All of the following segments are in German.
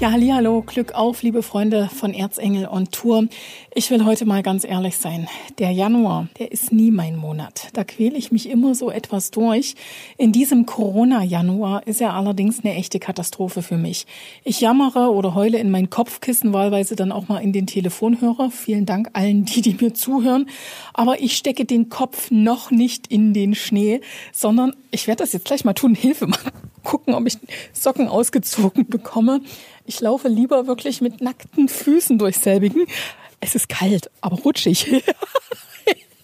Ja, hallo, Glück auf, liebe Freunde von Erzengel on Tour. Ich will heute mal ganz ehrlich sein. Der Januar, der ist nie mein Monat. Da quäle ich mich immer so etwas durch. In diesem Corona-Januar ist er allerdings eine echte Katastrophe für mich. Ich jammere oder heule in mein Kopfkissen, wahlweise dann auch mal in den Telefonhörer. Vielen Dank allen, die, die mir zuhören. Aber ich stecke den Kopf noch nicht in den Schnee, sondern ich werde das jetzt gleich mal tun. Hilfe mal gucken, ob ich Socken ausgezogen bekomme. Ich laufe lieber wirklich mit nackten Füßen durch selbigen. Es ist kalt, aber rutschig.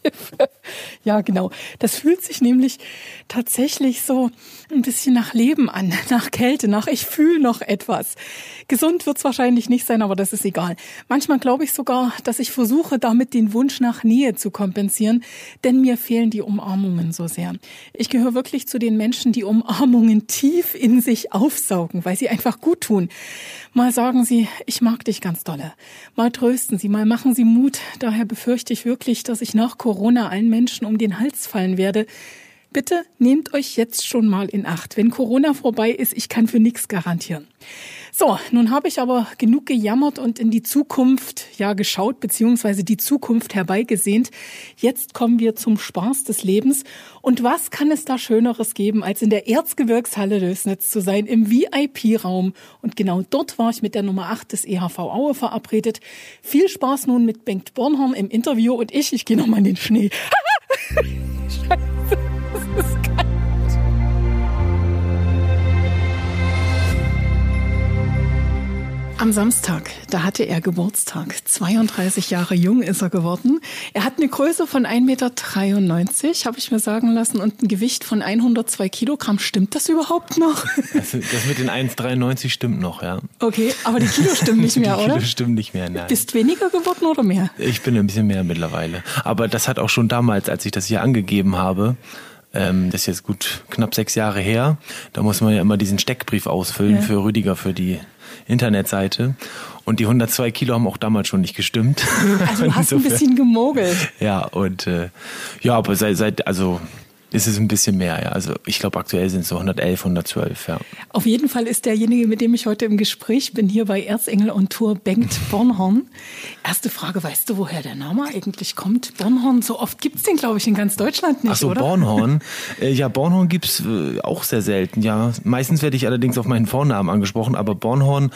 ja, genau. Das fühlt sich nämlich tatsächlich so ein bisschen nach Leben an, nach Kälte, nach ich fühle noch etwas. Gesund wird's wahrscheinlich nicht sein, aber das ist egal. Manchmal glaube ich sogar, dass ich versuche, damit den Wunsch nach Nähe zu kompensieren, denn mir fehlen die Umarmungen so sehr. Ich gehöre wirklich zu den Menschen, die Umarmungen tief in sich aufsaugen, weil sie einfach gut tun. Mal sagen sie, ich mag dich ganz dolle. Mal trösten sie, mal machen sie Mut. Daher befürchte ich wirklich, dass ich nach Corona allen Menschen um den Hals fallen werde. Bitte nehmt euch jetzt schon mal in Acht. Wenn Corona vorbei ist, ich kann für nichts garantieren. So, nun habe ich aber genug gejammert und in die Zukunft ja geschaut, beziehungsweise die Zukunft herbeigesehnt. Jetzt kommen wir zum Spaß des Lebens. Und was kann es da Schöneres geben, als in der Erzgebirgshalle Lösnitz zu sein, im VIP-Raum? Und genau dort war ich mit der Nummer 8 des EHV Aue verabredet. Viel Spaß nun mit Bengt Bornhorn im Interview und ich, ich gehe nochmal in den Schnee. Am Samstag, da hatte er Geburtstag. 32 Jahre jung ist er geworden. Er hat eine Größe von 1,93 Meter, habe ich mir sagen lassen, und ein Gewicht von 102 Kilogramm. Stimmt das überhaupt noch? Das, das mit den 1,93 stimmt noch, ja. Okay, aber die Kilo stimmen nicht mehr, die oder? Kilo stimmen nicht mehr, nein. Bist weniger geworden oder mehr? Ich bin ein bisschen mehr mittlerweile. Aber das hat auch schon damals, als ich das hier angegeben habe, ähm, das ist jetzt gut knapp sechs Jahre her. Da muss man ja immer diesen Steckbrief ausfüllen Ja. für Rüdiger, für die Internetseite. Und die 102 Kilo haben auch damals schon nicht gestimmt. Also du hast ein bisschen gemogelt. Ja, und äh, ja, aber seit, seit also ist es ein bisschen mehr, ja. Also ich glaube aktuell sind es so 111, 112, ja. Auf jeden Fall ist derjenige, mit dem ich heute im Gespräch bin, hier bei Erzengel on Tour, Bengt Bornhorn. Erste Frage, weißt du, woher der Name eigentlich kommt? Bornhorn, so oft gibt's den, glaube ich, in ganz Deutschland nicht, Ach so, oder? Bornhorn. Äh, ja, Bornhorn gibt's äh, auch sehr selten, ja. Meistens werde ich allerdings auf meinen Vornamen angesprochen, aber Bornhorn,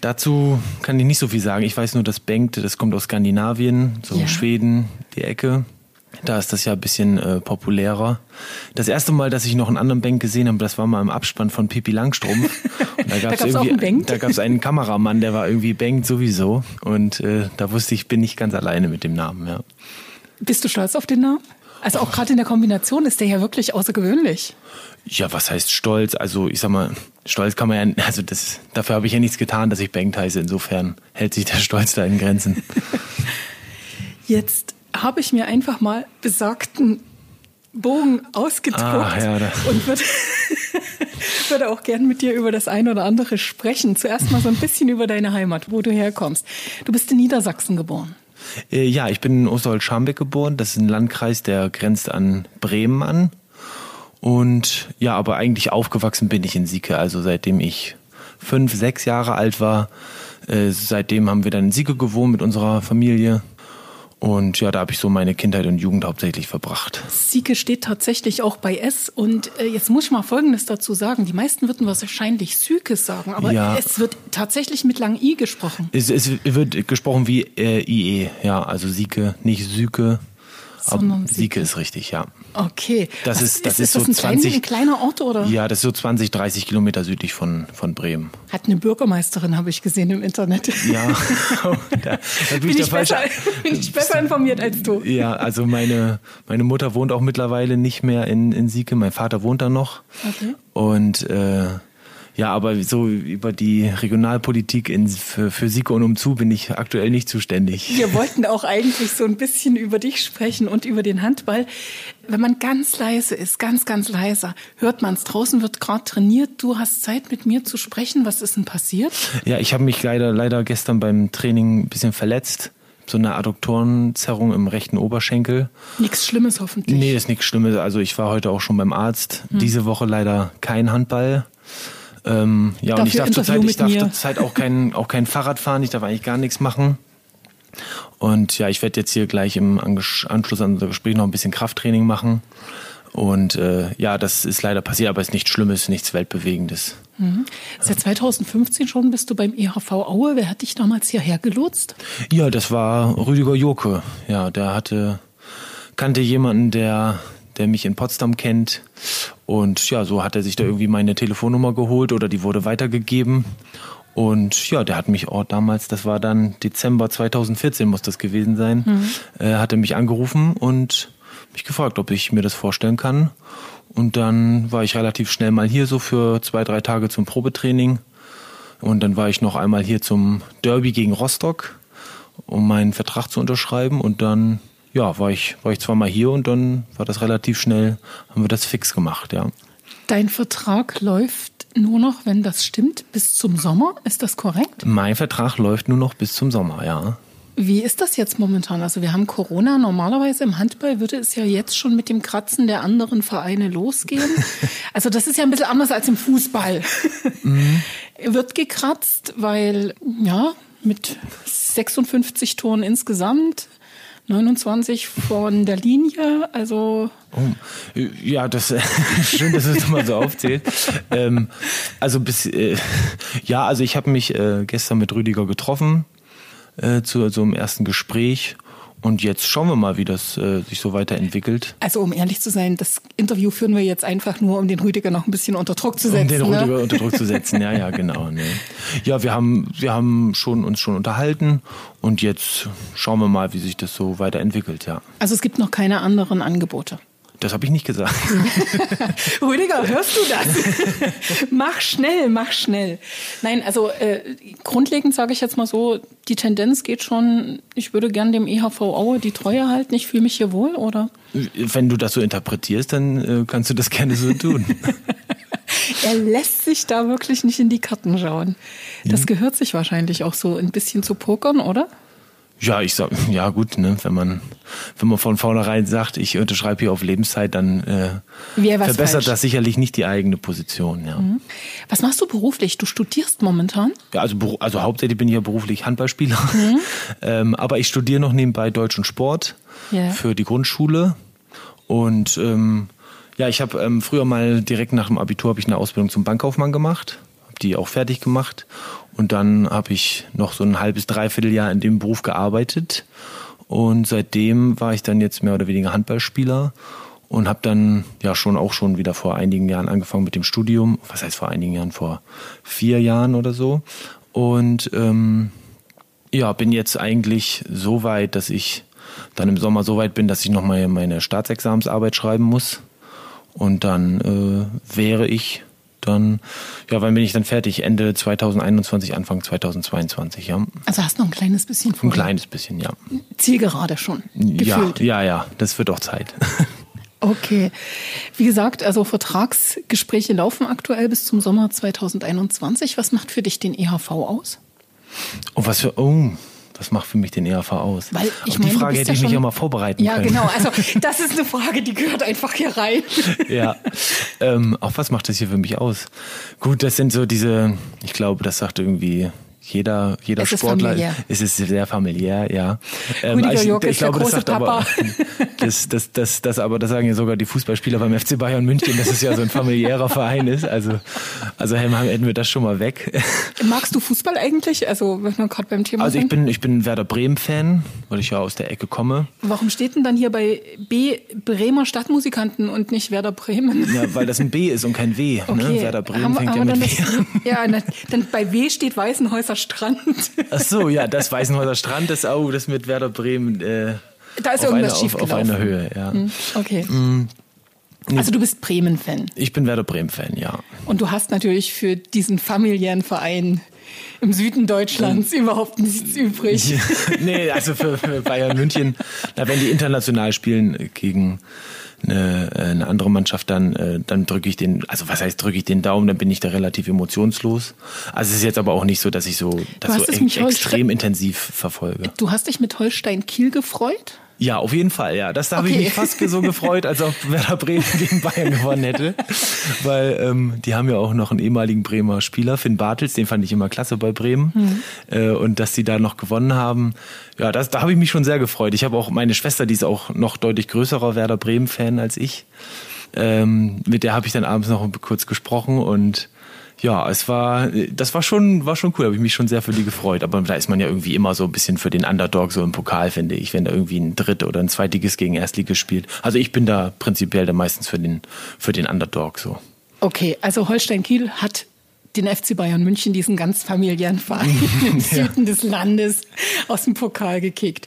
dazu kann ich nicht so viel sagen. Ich weiß nur, dass Bengt, das kommt aus Skandinavien, so Ja. Schweden, die Ecke. Da ist das ja ein bisschen äh, populärer. Das erste Mal, dass ich noch einen anderen Bengt gesehen habe, das war mal im Abspann von Pipi Langstrumpf. Und da gab's auch irgendwie-? Da gab es einen Kameramann, der war irgendwie Bengt sowieso. Und äh, da wusste ich, bin nicht ganz alleine mit dem Namen, ja. Bist du stolz auf den Namen? Also auch gerade in der Kombination ist der ja wirklich außergewöhnlich. Ja, was heißt stolz? Also ich sag mal, stolz kann man ja, also das, dafür habe ich ja nichts getan, dass ich Bengt heiße. Insofern hält sich der Stolz da in Grenzen. Jetzt habe ich mir einfach mal besagten Bogen ausgedruckt Ah, ja, und würde, würde auch gern mit dir über das eine oder andere sprechen. Zuerst mal so ein bisschen über deine Heimat, wo du herkommst. Du bist in Niedersachsen geboren. Äh, ja, ich bin in Osterholz-Scharmbeck geboren. Das ist ein Landkreis, der grenzt an Bremen an. Und ja, aber eigentlich aufgewachsen bin ich in Sieke. Also seitdem ich fünf, sechs Jahre alt war, äh, seitdem haben wir dann in Sieke gewohnt mit unserer Familie. Und ja, da habe ich so meine Kindheit und Jugend hauptsächlich verbracht. Sieke steht tatsächlich auch bei S. Und äh, jetzt muss ich mal Folgendes dazu sagen. Die meisten würden wahrscheinlich Sykes sagen, aber Ja. es wird tatsächlich mit lang I gesprochen. Es, es wird gesprochen wie äh, IE, ja, also Sieke, nicht Süke. Sondern Sieke. Sieke ist richtig, ja. Okay. Das Was ist- das ist, ist das so ein, klein, 20 ein kleiner Ort oder? Ja, das ist so 20, 30 Kilometer südlich von, von Bremen. Hat eine Bürgermeisterin, habe ich gesehen im Internet. Ja, da, da bin, bin, ich ich besser, bin ich besser informiert als du. Ja, also meine, meine Mutter wohnt auch mittlerweile nicht mehr in, in Sieke, mein Vater wohnt da noch. Okay. Und äh, ja, aber so über die Regionalpolitik in, für, für Sieke und umzu bin ich aktuell nicht zuständig. Wir wollten auch eigentlich so ein bisschen über dich sprechen und über den Handball. Wenn man ganz leise ist, ganz, ganz leiser, hört man es. Draußen wird gerade trainiert. Du hast Zeit, mit mir zu sprechen. Was ist denn passiert? Ja, ich habe mich leider, leider gestern beim Training ein bisschen verletzt. so eine Adduktorenzerrung im rechten Oberschenkel. Nichts Schlimmes hoffentlich. Nee, ist nichts Schlimmes. Also ich war heute auch schon beim Arzt. Hm. Diese Woche leider kein Handball. Ähm, ja, Dafür und ich darf zurzeit, ich darf zurzeit auch kein, auch kein Fahrrad fahren, ich darf eigentlich gar nichts machen. Und ja, ich werde jetzt hier gleich im Anschluss an unser Gespräch noch ein bisschen Krafttraining machen. Und äh, ja, das ist leider passiert, aber es ist nichts Schlimmes, nichts Weltbewegendes. Mhm. Seit 2015 schon bist du beim EHV Aue. Wer hat dich damals hierher gelotst? Ja, das war Rüdiger Joke. Ja, der hatte, kannte jemanden, der, der mich in Potsdam kennt. Und ja, so hat er sich da irgendwie meine Telefonnummer geholt oder die wurde weitergegeben. Und ja, der hat mich auch damals, das war dann Dezember 2014 muss das gewesen sein, mhm. äh, hatte mich angerufen und mich gefragt, ob ich mir das vorstellen kann. Und dann war ich relativ schnell mal hier so für zwei, drei Tage zum Probetraining. Und dann war ich noch einmal hier zum Derby gegen Rostock, um meinen Vertrag zu unterschreiben. Und dann, ja, war ich, war ich zweimal hier und dann war das relativ schnell, haben wir das fix gemacht, ja. Dein Vertrag läuft nur noch, wenn das stimmt, bis zum Sommer. Ist das korrekt? Mein Vertrag läuft nur noch bis zum Sommer, ja. Wie ist das jetzt momentan? Also wir haben Corona. Normalerweise im Handball würde es ja jetzt schon mit dem Kratzen der anderen Vereine losgehen. Also das ist ja ein bisschen anders als im Fußball. Mhm. Wird gekratzt, weil ja mit 56 Toren insgesamt 29 von der Linie, also. Oh, ja, das schön, dass es mal so aufzählt. ähm, also bis äh, ja, also ich habe mich äh, gestern mit Rüdiger getroffen äh, zu so einem ersten Gespräch und jetzt schauen wir mal, wie das äh, sich so weiterentwickelt. Also um ehrlich zu sein, das Interview führen wir jetzt einfach nur, um den Rüdiger noch ein bisschen unter Druck zu setzen. Um den Rüdiger ne? unter Druck zu setzen, ja, ja, genau. Ne. Ja, wir haben, wir haben schon, uns schon unterhalten und jetzt schauen wir mal, wie sich das so weiterentwickelt, ja. Also es gibt noch keine anderen Angebote. Das habe ich nicht gesagt. Rüdiger, hörst du das? mach schnell, mach schnell. Nein, also äh, grundlegend sage ich jetzt mal so, die Tendenz geht schon, ich würde gern dem EHV Aue die Treue halten, ich fühle mich hier wohl, oder? Wenn du das so interpretierst, dann äh, kannst du das gerne so tun. er lässt sich da wirklich nicht in die Karten schauen. Das gehört sich wahrscheinlich auch so ein bisschen zu pokern, oder? Ja, ich sag, ja gut, ne, wenn man, wenn man von vornherein sagt, ich unterschreibe hier auf Lebenszeit, dann äh, verbessert falsch. das sicherlich nicht die eigene Position. Ja. Mhm. Was machst du beruflich? Du studierst momentan? Ja, also, also hauptsächlich bin ich ja beruflich Handballspieler, mhm. ähm, aber ich studiere noch nebenbei Deutsch und Sport yeah. für die Grundschule und ähm, ja, ich habe ähm, früher mal direkt nach dem Abitur habe ich eine Ausbildung zum Bankkaufmann gemacht, die auch fertig gemacht und dann habe ich noch so ein halbes, dreiviertel Jahr in dem Beruf gearbeitet. Und seitdem war ich dann jetzt mehr oder weniger Handballspieler und habe dann ja schon auch schon wieder vor einigen Jahren angefangen mit dem Studium. Was heißt vor einigen Jahren? Vor vier Jahren oder so. Und ähm, ja, bin jetzt eigentlich so weit, dass ich dann im Sommer so weit bin, dass ich nochmal meine Staatsexamensarbeit schreiben muss. Und dann äh, wäre ich dann, ja, wann bin ich dann fertig? Ende 2021, Anfang 2022, ja. Also hast du noch ein kleines bisschen vor. Ein kleines bisschen, ja. Zielgerade schon. Gefühlt. Ja, ja, ja, das wird auch Zeit. Okay. Wie gesagt, also Vertragsgespräche laufen aktuell bis zum Sommer 2021. Was macht für dich den EHV aus? Oh, was für, oh, was macht für mich den ERV aus? Weil ich Auf die meine, Frage hätte ich mich ja mal vorbereiten ja, können. Ja, genau. Also das ist eine Frage, die gehört einfach hier rein. ja. Ähm, auch was macht das hier für mich aus? Gut, das sind so diese, ich glaube, das sagt irgendwie jeder, jeder es Sportler ist es sehr familiär, ja. Ähm, Rüdiger ich, ich, ich glaube, das sagt Papa. aber, das, das, das, das, aber das sagen ja sogar die Fußballspieler beim FC Bayern München, dass es ja so ein familiärer Verein ist. Also, also hätten wir das schon mal weg. Magst du Fußball eigentlich? Also, wenn wir gerade beim Thema Also, ich bin, ich bin Werder Bremen-Fan, weil ich ja aus der Ecke komme. Warum steht denn dann hier bei B Bremer Stadtmusikanten und nicht Werder Bremen? Ja, weil das ein B ist und kein W. Ne? Okay. Ne? Werder Bremen haben, fängt haben ja mit W an. Ja, dann bei W steht Weißenhäuser Strand. Ach so, ja, das Weißenhäuser Strand, das auch, das mit Werder Bremen. Äh, da ist irgendwas eine, auf, auf einer Höhe, ja. Hm, okay. Mm. Also du bist Bremen-Fan. Ich bin Werder Bremen-Fan, ja. Und du hast natürlich für diesen familiären Verein im Süden Deutschlands mhm. überhaupt nichts übrig. Nee, also für, für Bayern München, da wenn die international spielen gegen eine, äh, eine andere Mannschaft, dann, äh, dann drücke ich den, also was heißt drücke ich den Daumen, dann bin ich da relativ emotionslos. Also es ist jetzt aber auch nicht so, dass ich so das so extrem intensiv verfolge. Du hast dich mit Holstein Kiel gefreut? Ja, auf jeden Fall, ja. Das da habe okay. ich mich fast so gefreut, als ob Werder Bremen gegen Bayern gewonnen hätte. Weil ähm, die haben ja auch noch einen ehemaligen Bremer Spieler, Finn Bartels, den fand ich immer klasse bei Bremen. Mhm. Äh, und dass sie da noch gewonnen haben, ja, das, da habe ich mich schon sehr gefreut. Ich habe auch meine Schwester, die ist auch noch deutlich größerer Werder Bremen-Fan als ich. Ähm, mit der habe ich dann abends noch kurz gesprochen und ja, es war, das war schon, war schon cool, habe ich mich schon sehr für die gefreut. Aber da ist man ja irgendwie immer so ein bisschen für den Underdog so im Pokal, finde ich, wenn da irgendwie ein Dritt- oder ein Zweitiges gegen Erstliges spielt. Also ich bin da prinzipiell da meistens für den, für den Underdog so. Okay, also Holstein Kiel hat den FC Bayern München, diesen ganz familiären Verein im Süden des Landes, aus dem Pokal gekickt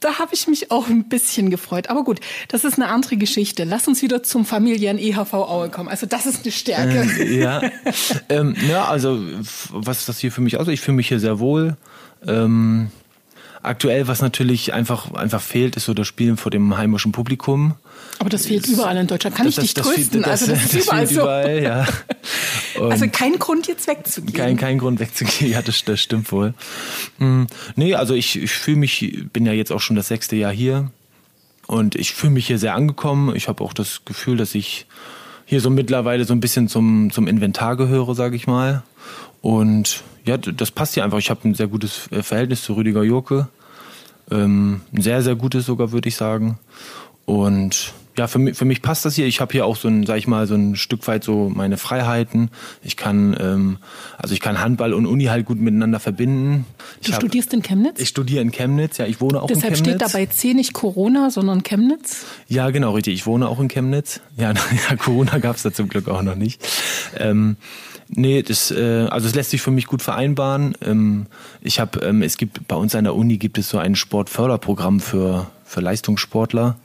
da habe ich mich auch ein bisschen gefreut. Aber gut, das ist eine andere Geschichte. Lass uns wieder zum familiären EHV Aue kommen. Also das ist eine Stärke. Äh, ja. ähm, ja, also was ist das hier für mich aus? Ich fühle mich hier sehr wohl. Ähm, aktuell, was natürlich einfach, einfach fehlt, ist so das Spielen vor dem heimischen Publikum. Aber das fehlt überall in Deutschland. Kann das, ich dich das, trösten? Das, also das ist überall so. Überall, ja. also kein Grund jetzt wegzugehen. Kein, kein Grund wegzugehen, ja, das, das stimmt wohl. Hm, nee, also ich, ich fühle mich, bin ja jetzt auch schon das sechste Jahr hier und ich fühle mich hier sehr angekommen. Ich habe auch das Gefühl, dass ich hier so mittlerweile so ein bisschen zum, zum Inventar gehöre, sage ich mal. Und ja, das passt hier einfach. Ich habe ein sehr gutes äh, Verhältnis zu Rüdiger Jurke. Ähm, ein sehr, sehr gutes sogar, würde ich sagen. Und ja, für mich, für mich passt das hier. Ich habe hier auch so ein, sag ich mal, so ein Stück weit so meine Freiheiten. Ich kann, ähm, also ich kann Handball und Uni halt gut miteinander verbinden. Du hab, studierst in Chemnitz? Ich studiere in Chemnitz, ja, ich wohne auch Deshalb in Chemnitz. Deshalb steht dabei C nicht Corona, sondern Chemnitz? Ja, genau, richtig. Ich wohne auch in Chemnitz. Ja, ja Corona gab es da zum Glück auch noch nicht. Ähm, Nee, das, äh, also es lässt sich für mich gut vereinbaren. Ähm, ich habe, ähm, es gibt bei uns an der Uni gibt es so ein Sportförderprogramm für für Leistungssportler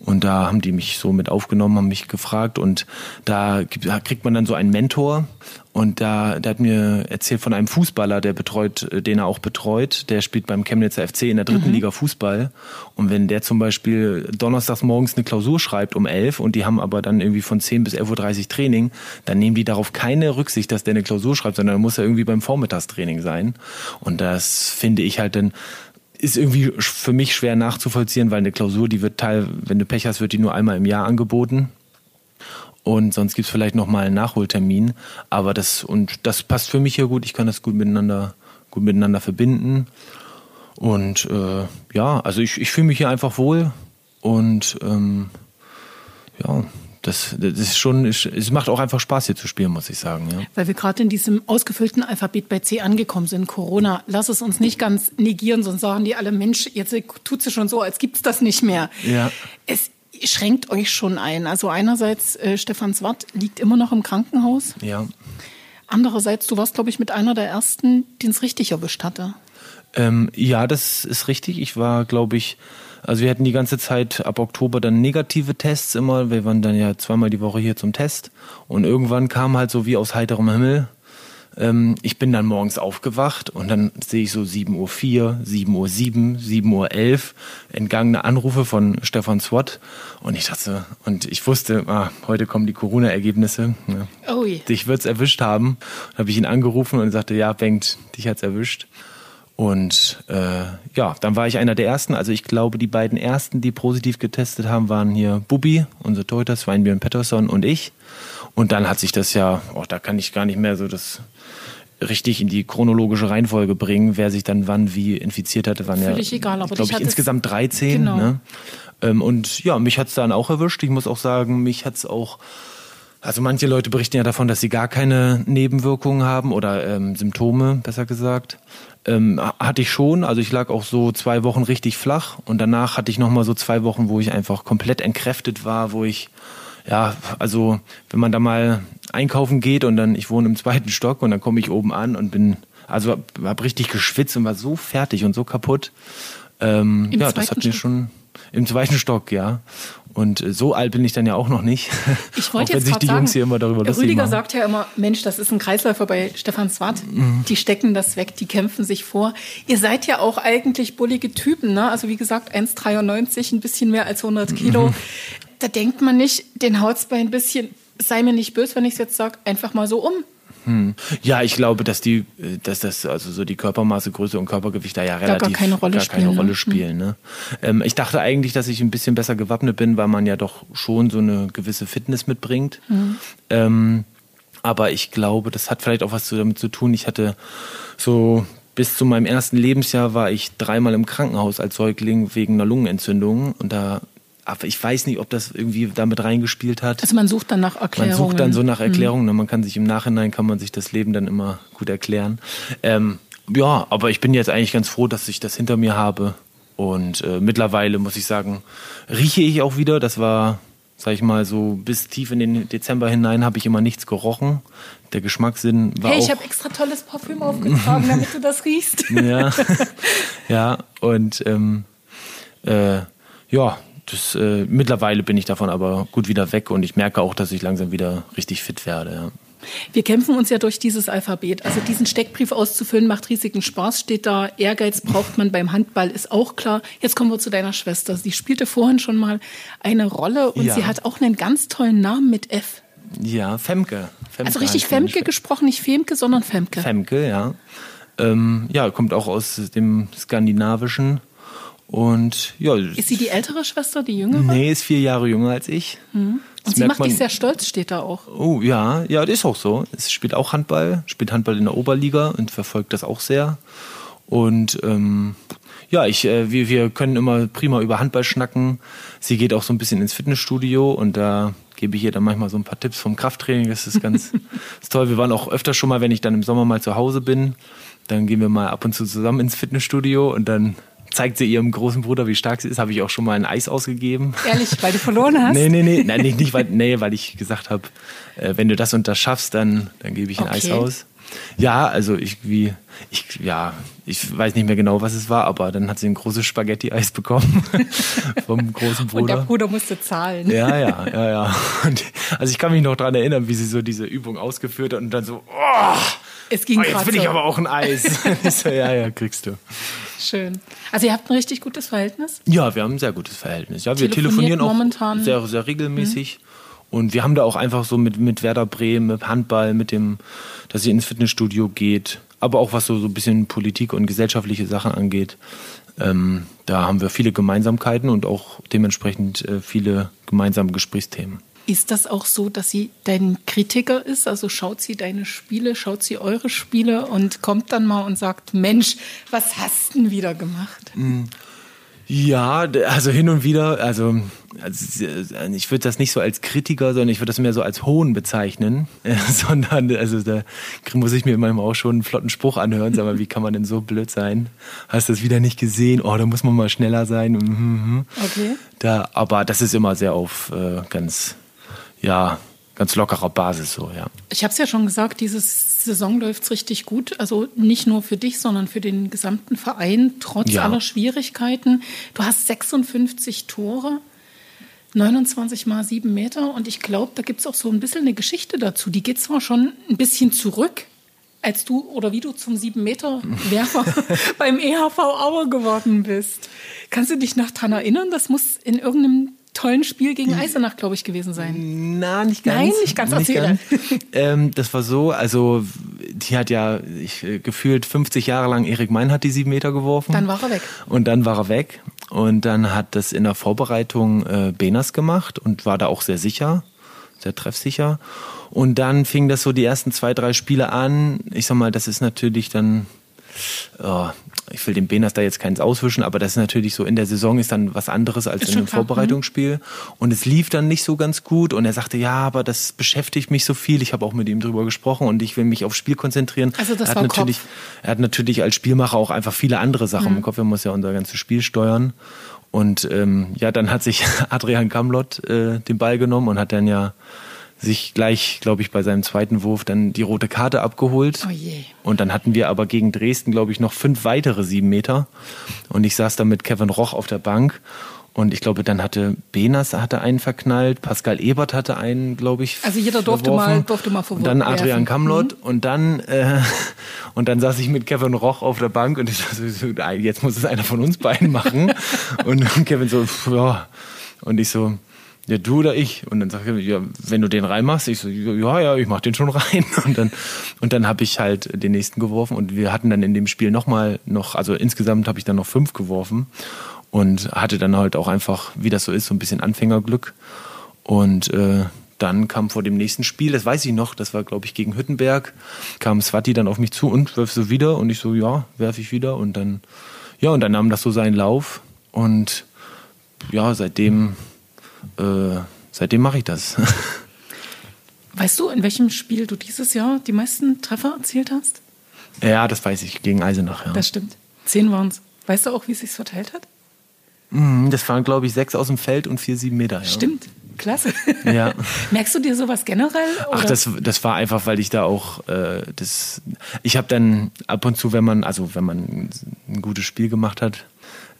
und da haben die mich so mit aufgenommen, haben mich gefragt. Und da, kriegt man dann so einen Mentor. Und da, der hat mir erzählt von einem Fußballer, der betreut, den er auch betreut, der spielt beim Chemnitzer FC in der dritten mhm. Liga Fußball. Und wenn der zum Beispiel donnerstags morgens eine Klausur schreibt um elf und die haben aber dann irgendwie von 10 bis 11.30 Uhr Training, dann nehmen die darauf keine Rücksicht, dass der eine Klausur schreibt, sondern muss er irgendwie beim Vormittagstraining sein. Und das finde ich halt dann ist irgendwie für mich schwer nachzuvollziehen, weil eine Klausur, die wird teil, wenn du Pech hast, wird die nur einmal im Jahr angeboten. Und sonst gibt es vielleicht nochmal einen Nachholtermin. Aber das, und das passt für mich hier gut. Ich kann das gut miteinander, gut miteinander verbinden. Und äh, ja, also ich, ich fühle mich hier einfach wohl. Und ähm, ja, das, das ist schon, es macht auch einfach Spaß hier zu spielen, muss ich sagen. Ja. Weil wir gerade in diesem ausgefüllten Alphabet bei C angekommen sind, Corona, lass es uns nicht ganz negieren, sonst sagen die alle, Mensch, jetzt tut sie schon so, als gibt es das nicht mehr. Ja. Es schränkt euch schon ein. Also einerseits, äh, Stefan Zwart liegt immer noch im Krankenhaus. Ja. Andererseits, du warst, glaube ich, mit einer der ersten, den es richtig erwischt hatte. Ähm, ja, das ist richtig. Ich war, glaube ich, also wir hatten die ganze Zeit ab Oktober dann negative Tests immer. Wir waren dann ja zweimal die Woche hier zum Test. Und irgendwann kam halt so wie aus heiterem Himmel. Ähm, ich bin dann morgens aufgewacht und dann sehe ich so 7.04 Uhr, 7.07 Uhr, 7.11 Uhr entgangene Anrufe von Stefan Swat. Und ich dachte, und ich wusste, ah, heute kommen die Corona-Ergebnisse. Ja. Oh je. Dich wird's erwischt haben. Dann habe ich ihn angerufen und sagte, ja, Bengt, dich hat's erwischt. Und äh, ja, dann war ich einer der ersten. Also ich glaube, die beiden ersten, die positiv getestet haben, waren hier Bubi, unser Torhüter, Sveinbjörn Pettersson und ich. Und dann hat sich das ja, oh, da kann ich gar nicht mehr so das richtig in die chronologische Reihenfolge bringen, wer sich dann wann wie infiziert hatte. Waren Völlig ja, egal, aber glaube ich, insgesamt 13. Genau. Ne? Ähm, und ja, mich hat's dann auch erwischt. Ich muss auch sagen, mich hat's auch also manche Leute berichten ja davon, dass sie gar keine Nebenwirkungen haben oder ähm, Symptome, besser gesagt. Ähm, hatte ich schon, also ich lag auch so zwei Wochen richtig flach und danach hatte ich nochmal so zwei Wochen, wo ich einfach komplett entkräftet war, wo ich, ja, also wenn man da mal einkaufen geht und dann, ich wohne im zweiten Stock und dann komme ich oben an und bin, also hab, hab richtig geschwitzt und war so fertig und so kaputt. Ähm, ja, das hat mir schon im zweiten Stock, ja. Und äh, so alt bin ich dann ja auch noch nicht. Ich wollte auch wenn jetzt sich die sagen, Jungs hier immer darüber lustig Rüdiger machen. sagt ja immer, Mensch, das ist ein Kreislauf bei Stefan Swart. Mhm. Die stecken das weg, die kämpfen sich vor. Ihr seid ja auch eigentlich bullige Typen, ne? Also wie gesagt, 1,93, ein bisschen mehr als 100 Kilo. Mhm. Da denkt man nicht, den haut's bei ein bisschen, sei mir nicht böse, wenn ich es jetzt sage, einfach mal so um. Ja, ich glaube, dass die, äh, dass das also so die Körpermaße, Größe und Körpergewicht da ja gar relativ keine Rolle gar keine spielen, ne? Rolle spielen. Ne? Ähm, ich dachte eigentlich, dass ich ein bisschen besser gewappnet bin, weil man ja doch schon so eine gewisse Fitness mitbringt. Mhm. Ähm, aber ich glaube, das hat vielleicht auch was damit zu tun. Ich hatte so bis zu meinem ersten Lebensjahr war ich dreimal im Krankenhaus als Säugling wegen einer Lungenentzündung und da aber ich weiß nicht, ob das irgendwie damit reingespielt hat. Also man sucht dann nach Erklärungen. Man sucht dann so nach Erklärungen, ne? man kann sich im Nachhinein kann man sich das Leben dann immer gut erklären. Ähm, ja, aber ich bin jetzt eigentlich ganz froh, dass ich das hinter mir habe und äh, mittlerweile muss ich sagen, rieche ich auch wieder. Das war, sag ich mal, so bis tief in den Dezember hinein habe ich immer nichts gerochen. Der Geschmackssinn war Hey, ich habe extra tolles Parfüm aufgetragen, damit du das riechst. ja, ja und ähm, äh, ja, das, äh, mittlerweile bin ich davon aber gut wieder weg und ich merke auch, dass ich langsam wieder richtig fit werde. Ja. Wir kämpfen uns ja durch dieses Alphabet. Also diesen Steckbrief auszufüllen macht riesigen Spaß, steht da. Ehrgeiz braucht man beim Handball, ist auch klar. Jetzt kommen wir zu deiner Schwester. Sie spielte vorhin schon mal eine Rolle und Ja. sie hat auch einen ganz tollen Namen mit F. Ja, Femke. Femke Also richtig Femke gesprochen, nicht Femke, sondern Femke. Femke, ja. Ähm, ja, kommt auch aus dem Skandinavischen. Und ja, Ist sie die ältere Schwester, die jüngere? nee, ist vier Jahre jünger als ich. Das und sie macht dich man- sehr stolz, steht da auch. Oh ja, ja, das ist auch so. Es spielt auch Handball, spielt Handball in der Oberliga und verfolgt das auch sehr. Und ähm, ja, ich, äh, wir, wir können immer prima über Handball schnacken. Sie geht auch so ein bisschen ins Fitnessstudio und da gebe ich ihr dann manchmal so ein paar Tipps vom Krafttraining. Das ist ganz das ist toll. Wir waren auch öfter schon mal, wenn ich dann im Sommer mal zu Hause bin, dann gehen wir mal ab und zu zusammen ins Fitnessstudio und dann zeigt sie ihrem großen Bruder, wie stark sie ist. Habe ich auch schon mal ein Eis ausgegeben. Ehrlich, weil du verloren hast? Nee, nee, nee, nein, nicht, nicht weil, nee, weil ich gesagt habe, äh, wenn du das und das schaffst, dann, dann gebe ich ein Eis Okay. aus. Ja, also ich wie ich ja, ich weiß nicht mehr genau, was es war, aber dann hat sie ein großes Spaghetti-Eis bekommen vom großen Und der Bruder. Bruder musste zahlen. Ja, ja, ja, ja. Und, also ich kann mich noch dran erinnern, wie sie so diese Übung ausgeführt hat und dann so, oh, Es ging oh jetzt will ich so. aber auch ein Eis. Ich so, ja, ja, kriegst du. Schön. Also ihr habt ein richtig gutes Verhältnis? Ja, wir haben ein sehr gutes Verhältnis. Ja, wir telefonieren auch momentan? Mhm. sehr, sehr regelmäßig. Und wir haben da auch einfach so mit, mit Werder Bremen, mit Handball, mit dem, dass sie ins Fitnessstudio geht, aber auch was so, so ein bisschen Politik und gesellschaftliche Sachen angeht. Ähm, da haben wir viele Gemeinsamkeiten und auch dementsprechend äh, viele gemeinsame Gesprächsthemen. Ist das auch so, dass sie dein Kritiker ist? Also schaut sie deine Spiele, schaut sie eure Spiele und kommt dann mal und sagt, Mensch, was hast du denn wieder gemacht? Ja, d- also hin und wieder, also, also ich würde das nicht so als Kritiker, sondern ich würde das mehr so als Hohn bezeichnen, äh, sondern also da muss ich mir manchmal auch schon einen flotten Spruch anhören, sag mal, wie kann man denn so blöd sein? Hast das wieder nicht gesehen? Oh, da muss man mal schneller sein. Mhm, mhm. Okay. Da, aber das ist immer sehr auf äh, ganz, ja, ganz lockerer Basis so, ja. Ich habe es ja schon gesagt, diese Saison läuft richtig gut. Also nicht nur für dich, sondern für den gesamten Verein, trotz Ja. aller Schwierigkeiten. Du hast 56 Tore, 29 mal 7 Meter. Und ich glaube, da gibt es auch so ein bisschen eine Geschichte dazu. Die geht zwar schon ein bisschen zurück, als du oder wie du zum 7-Meter-Werfer beim EHV Aue geworden bist. Kannst du dich noch daran erinnern? Das muss in irgendeinem tollen Spiel gegen Eisenach, glaube ich, gewesen sein. Na, nicht ganz. Nein, nicht ganz. Erzähle. ähm, das war so, also die hat ja ich, äh, gefühlt 50 Jahre lang Erik Mein hat die sieben Meter geworfen. Dann war er weg. Und dann war er weg. Und dann hat das in der Vorbereitung äh, Benas gemacht und war da auch sehr sicher, sehr treffsicher. Und dann fing das so die ersten zwei, drei Spiele an. Ich sag mal, das ist natürlich dann, oh, ich will dem Benas da jetzt keins auswischen, aber das ist natürlich so, in der Saison ist dann was anderes als Ist in einem klar, mhm. Vorbereitungsspiel. Und es lief dann nicht so ganz gut. Und er sagte, ja, aber das beschäftigt mich so viel. Ich habe auch mit ihm drüber gesprochen und ich will mich aufs Spiel konzentrieren. Also das er hat war natürlich, Kopf. er hat natürlich als Spielmacher auch einfach viele andere Sachen Mhm. im Kopf. Er muss ja unser ganzes Spiel steuern. Und ähm, ja, dann hat sich Adrian Kamlott äh, den Ball genommen und hat dann ja sich gleich, glaube ich, bei seinem zweiten Wurf dann die rote Karte abgeholt. Oh. Und dann hatten wir aber gegen Dresden, glaube ich, noch fünf weitere sieben Meter. Und ich saß da mit Kevin Roch auf der Bank. Und ich glaube, dann hatte Benas hatte einen verknallt, Pascal Ebert hatte einen, glaube ich. Also jeder durfte verworfen. mal, durfte mal verworfen. Und dann Adrian. Kamlott und dann äh, und dann saß ich mit Kevin Roch auf der Bank und ich dachte, so, jetzt muss es einer von uns beiden machen. und Kevin so, pff, ja. Und ich so, ja, du oder ich? Und dann sagt er, ja, wenn du den reinmachst, ich so, ja, ja, ich mach den schon rein. Und dann, und dann habe ich halt den nächsten geworfen und wir hatten dann in dem Spiel nochmal noch, also insgesamt habe ich dann noch fünf geworfen und hatte dann halt auch einfach, wie das so ist, so ein bisschen Anfängerglück. Und äh, dann kam vor dem nächsten Spiel, das weiß ich noch, das war glaube ich gegen Hüttenberg, kam Swati dann auf mich zu und wirfst du wieder? Und ich so, ja, werfe ich wieder. Und dann, ja, und dann nahm das so seinen Lauf und ja, seitdem äh, seitdem mache ich das. Weißt du, in welchem Spiel du dieses Jahr die meisten Treffer erzielt hast? ja, das weiß ich, gegen Eisenach, ja. Das stimmt. Zehn waren es. Weißt du auch, wie es sich verteilt hat? Mhm, das waren, glaube ich, sechs aus dem Feld und vier, sieben Meter. Ja. Stimmt. Klasse. Ja. Merkst du dir sowas generell? Oder? Ach, das, das war einfach, weil ich da auch äh, das. Ich habe dann ab und zu, wenn man, also wenn man ein gutes Spiel gemacht hat,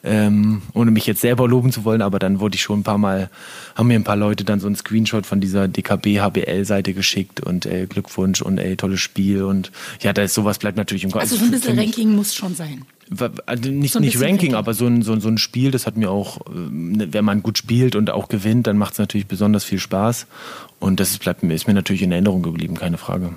ähm, ohne mich jetzt selber loben zu wollen, aber dann wurde ich schon ein paar Mal, haben mir ein paar Leute dann so einen Screenshot von dieser DKB HBL-Seite geschickt und ey, Glückwunsch und ey, tolles Spiel und ja, da ist sowas bleibt natürlich im Kopf. also so ein bisschen Ranking muss schon sein. also nicht, So nicht Ranking, Ranking. aber so ein, so, ein, so ein Spiel, das hat mir auch, ähm, wenn man gut spielt und auch gewinnt, dann macht es natürlich besonders viel Spaß. Und das bleibt mir, ist mir natürlich in Erinnerung geblieben, keine Frage.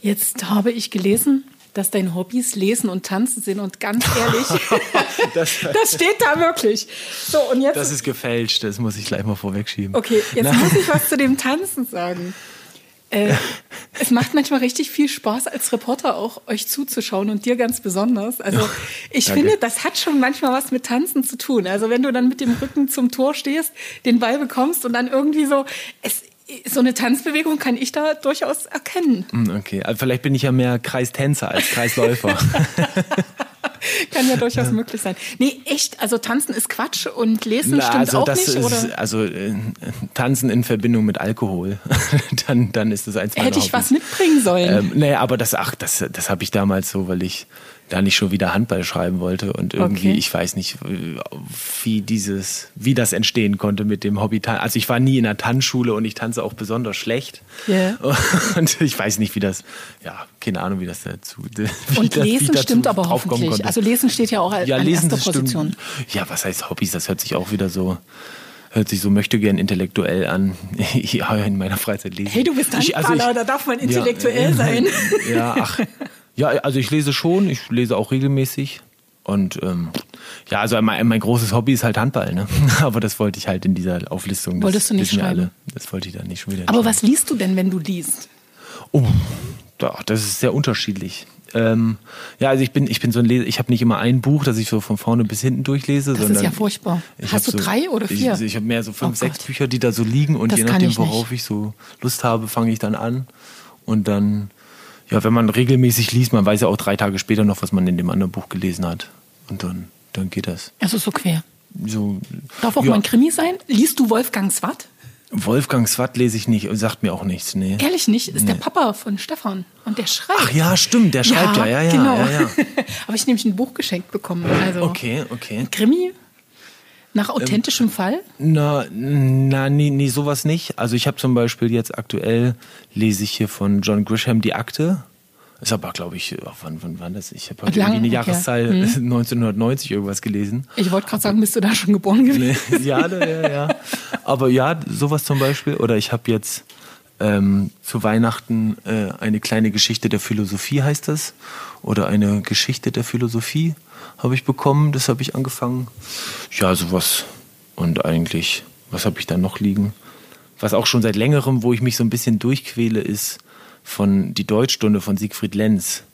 Jetzt habe ich gelesen, dass deine Hobbys Lesen und Tanzen sind und ganz ehrlich, Das, das steht da wirklich. So, und jetzt das ist gefälscht, das muss ich gleich mal vorwegschieben. Okay, jetzt Na, muss ich was zu dem Tanzen sagen. Äh, es macht manchmal richtig viel Spaß als Reporter auch euch zuzuschauen und dir ganz besonders. Also ich danke. finde, das hat schon manchmal was mit Tanzen zu tun. Also wenn du dann mit dem Rücken zum Tor stehst, den Ball bekommst und dann irgendwie so, es, so eine Tanzbewegung kann ich da durchaus erkennen. Hm, Okay, also vielleicht bin ich ja mehr Kreistänzer als Kreisläufer. Kann ja durchaus möglich sein. Nee, echt, also tanzen ist Quatsch und lesen Na, stimmt also auch das nicht, ist, oder? also äh, Tanzen in Verbindung mit Alkohol, dann, dann ist das eins Hätte ich was mitbringen sollen. Ähm, naja, aber das, ach, das, das habe ich damals so, weil ich da nicht schon wieder Handball schreiben wollte und irgendwie, Okay. ich weiß nicht, wie dieses, wie das entstehen konnte mit dem Hobby. Also ich war nie in der Tanzschule und ich tanze auch besonders schlecht. Ja. Und ich weiß nicht, wie das, ja, keine Ahnung, wie das dazu. Wie Und das, lesen stimmt aber hoffentlich. konnte. Also lesen steht ja auch ja, an lesen erster Position. stimmt. Ja, was heißt Hobbys? Das hört sich auch wieder so. Hört sich so möchte gern intellektuell an. ja, in meiner Freizeit lesen. Hey, du bist Ich- also ich- da darf man ja, intellektuell äh, sein. Ja, ach. Ja, also ich lese schon, ich lese auch regelmäßig. Und ähm, ja, also mein, mein großes Hobby ist halt Handball, ne? Aber das wollte ich halt in dieser Auflistung. Das Wolltest du nicht schreiben? Alle. Das wollte ich dann nicht schon wieder. Aber schreiben. was liest du denn, wenn du liest? Oh, da- das ist sehr unterschiedlich. Ähm, ja, also ich bin, ich bin so ein Leser, ich habe nicht immer ein Buch, das ich so von vorne bis hinten durchlese. Das sondern ist ja furchtbar. Hast du drei oder vier? Ich, ich habe mehr so fünf, Oh sechs Gott. Bücher, die da so liegen und Das je nachdem, ich nicht. worauf ich so Lust habe, fange ich dann an. Und dann, ja, wenn man regelmäßig liest, man weiß ja auch drei Tage später noch, was man in dem anderen Buch gelesen hat. Und dann, dann geht das. Also so quer. So, Darf auch ja, mal ein Krimi sein? Liest du Wolfgang Swat? Wolfgang Swat lese ich nicht, sagt mir auch nichts, nee. Ehrlich nicht, ist der Papa von Stefan und der schreibt. Ach ja, stimmt, der schreibt ja, ja, ja. genau. ja, ja. Habe ich nämlich ein Buch geschenkt bekommen. Also Okay, okay. Krimi nach authentischem Fall. Na, na nee, nee, sowas nicht. Also ich habe zum Beispiel jetzt aktuell, lese ich hier von John Grisham die Akte. Ist aber, glaube ich, oh, wann, wann war das? Ich habe heute Lang, irgendwie eine okay. Jahreszahl Hm. 1990 irgendwas gelesen. Ich wollte gerade sagen, bist du da schon geboren gewesen? Nee, ja, ja, ja. Aber ja, sowas zum Beispiel. Oder ich habe jetzt ähm, zu Weihnachten äh, eine kleine Geschichte der Philosophie, heißt das. Oder eine Geschichte der Philosophie habe ich bekommen. Das habe ich angefangen. Ja, sowas. Und eigentlich, was habe ich da noch liegen? Was auch schon seit längerem, wo ich mich so ein bisschen durchquäle, ist von die Deutschstunde von Siegfried Lenz.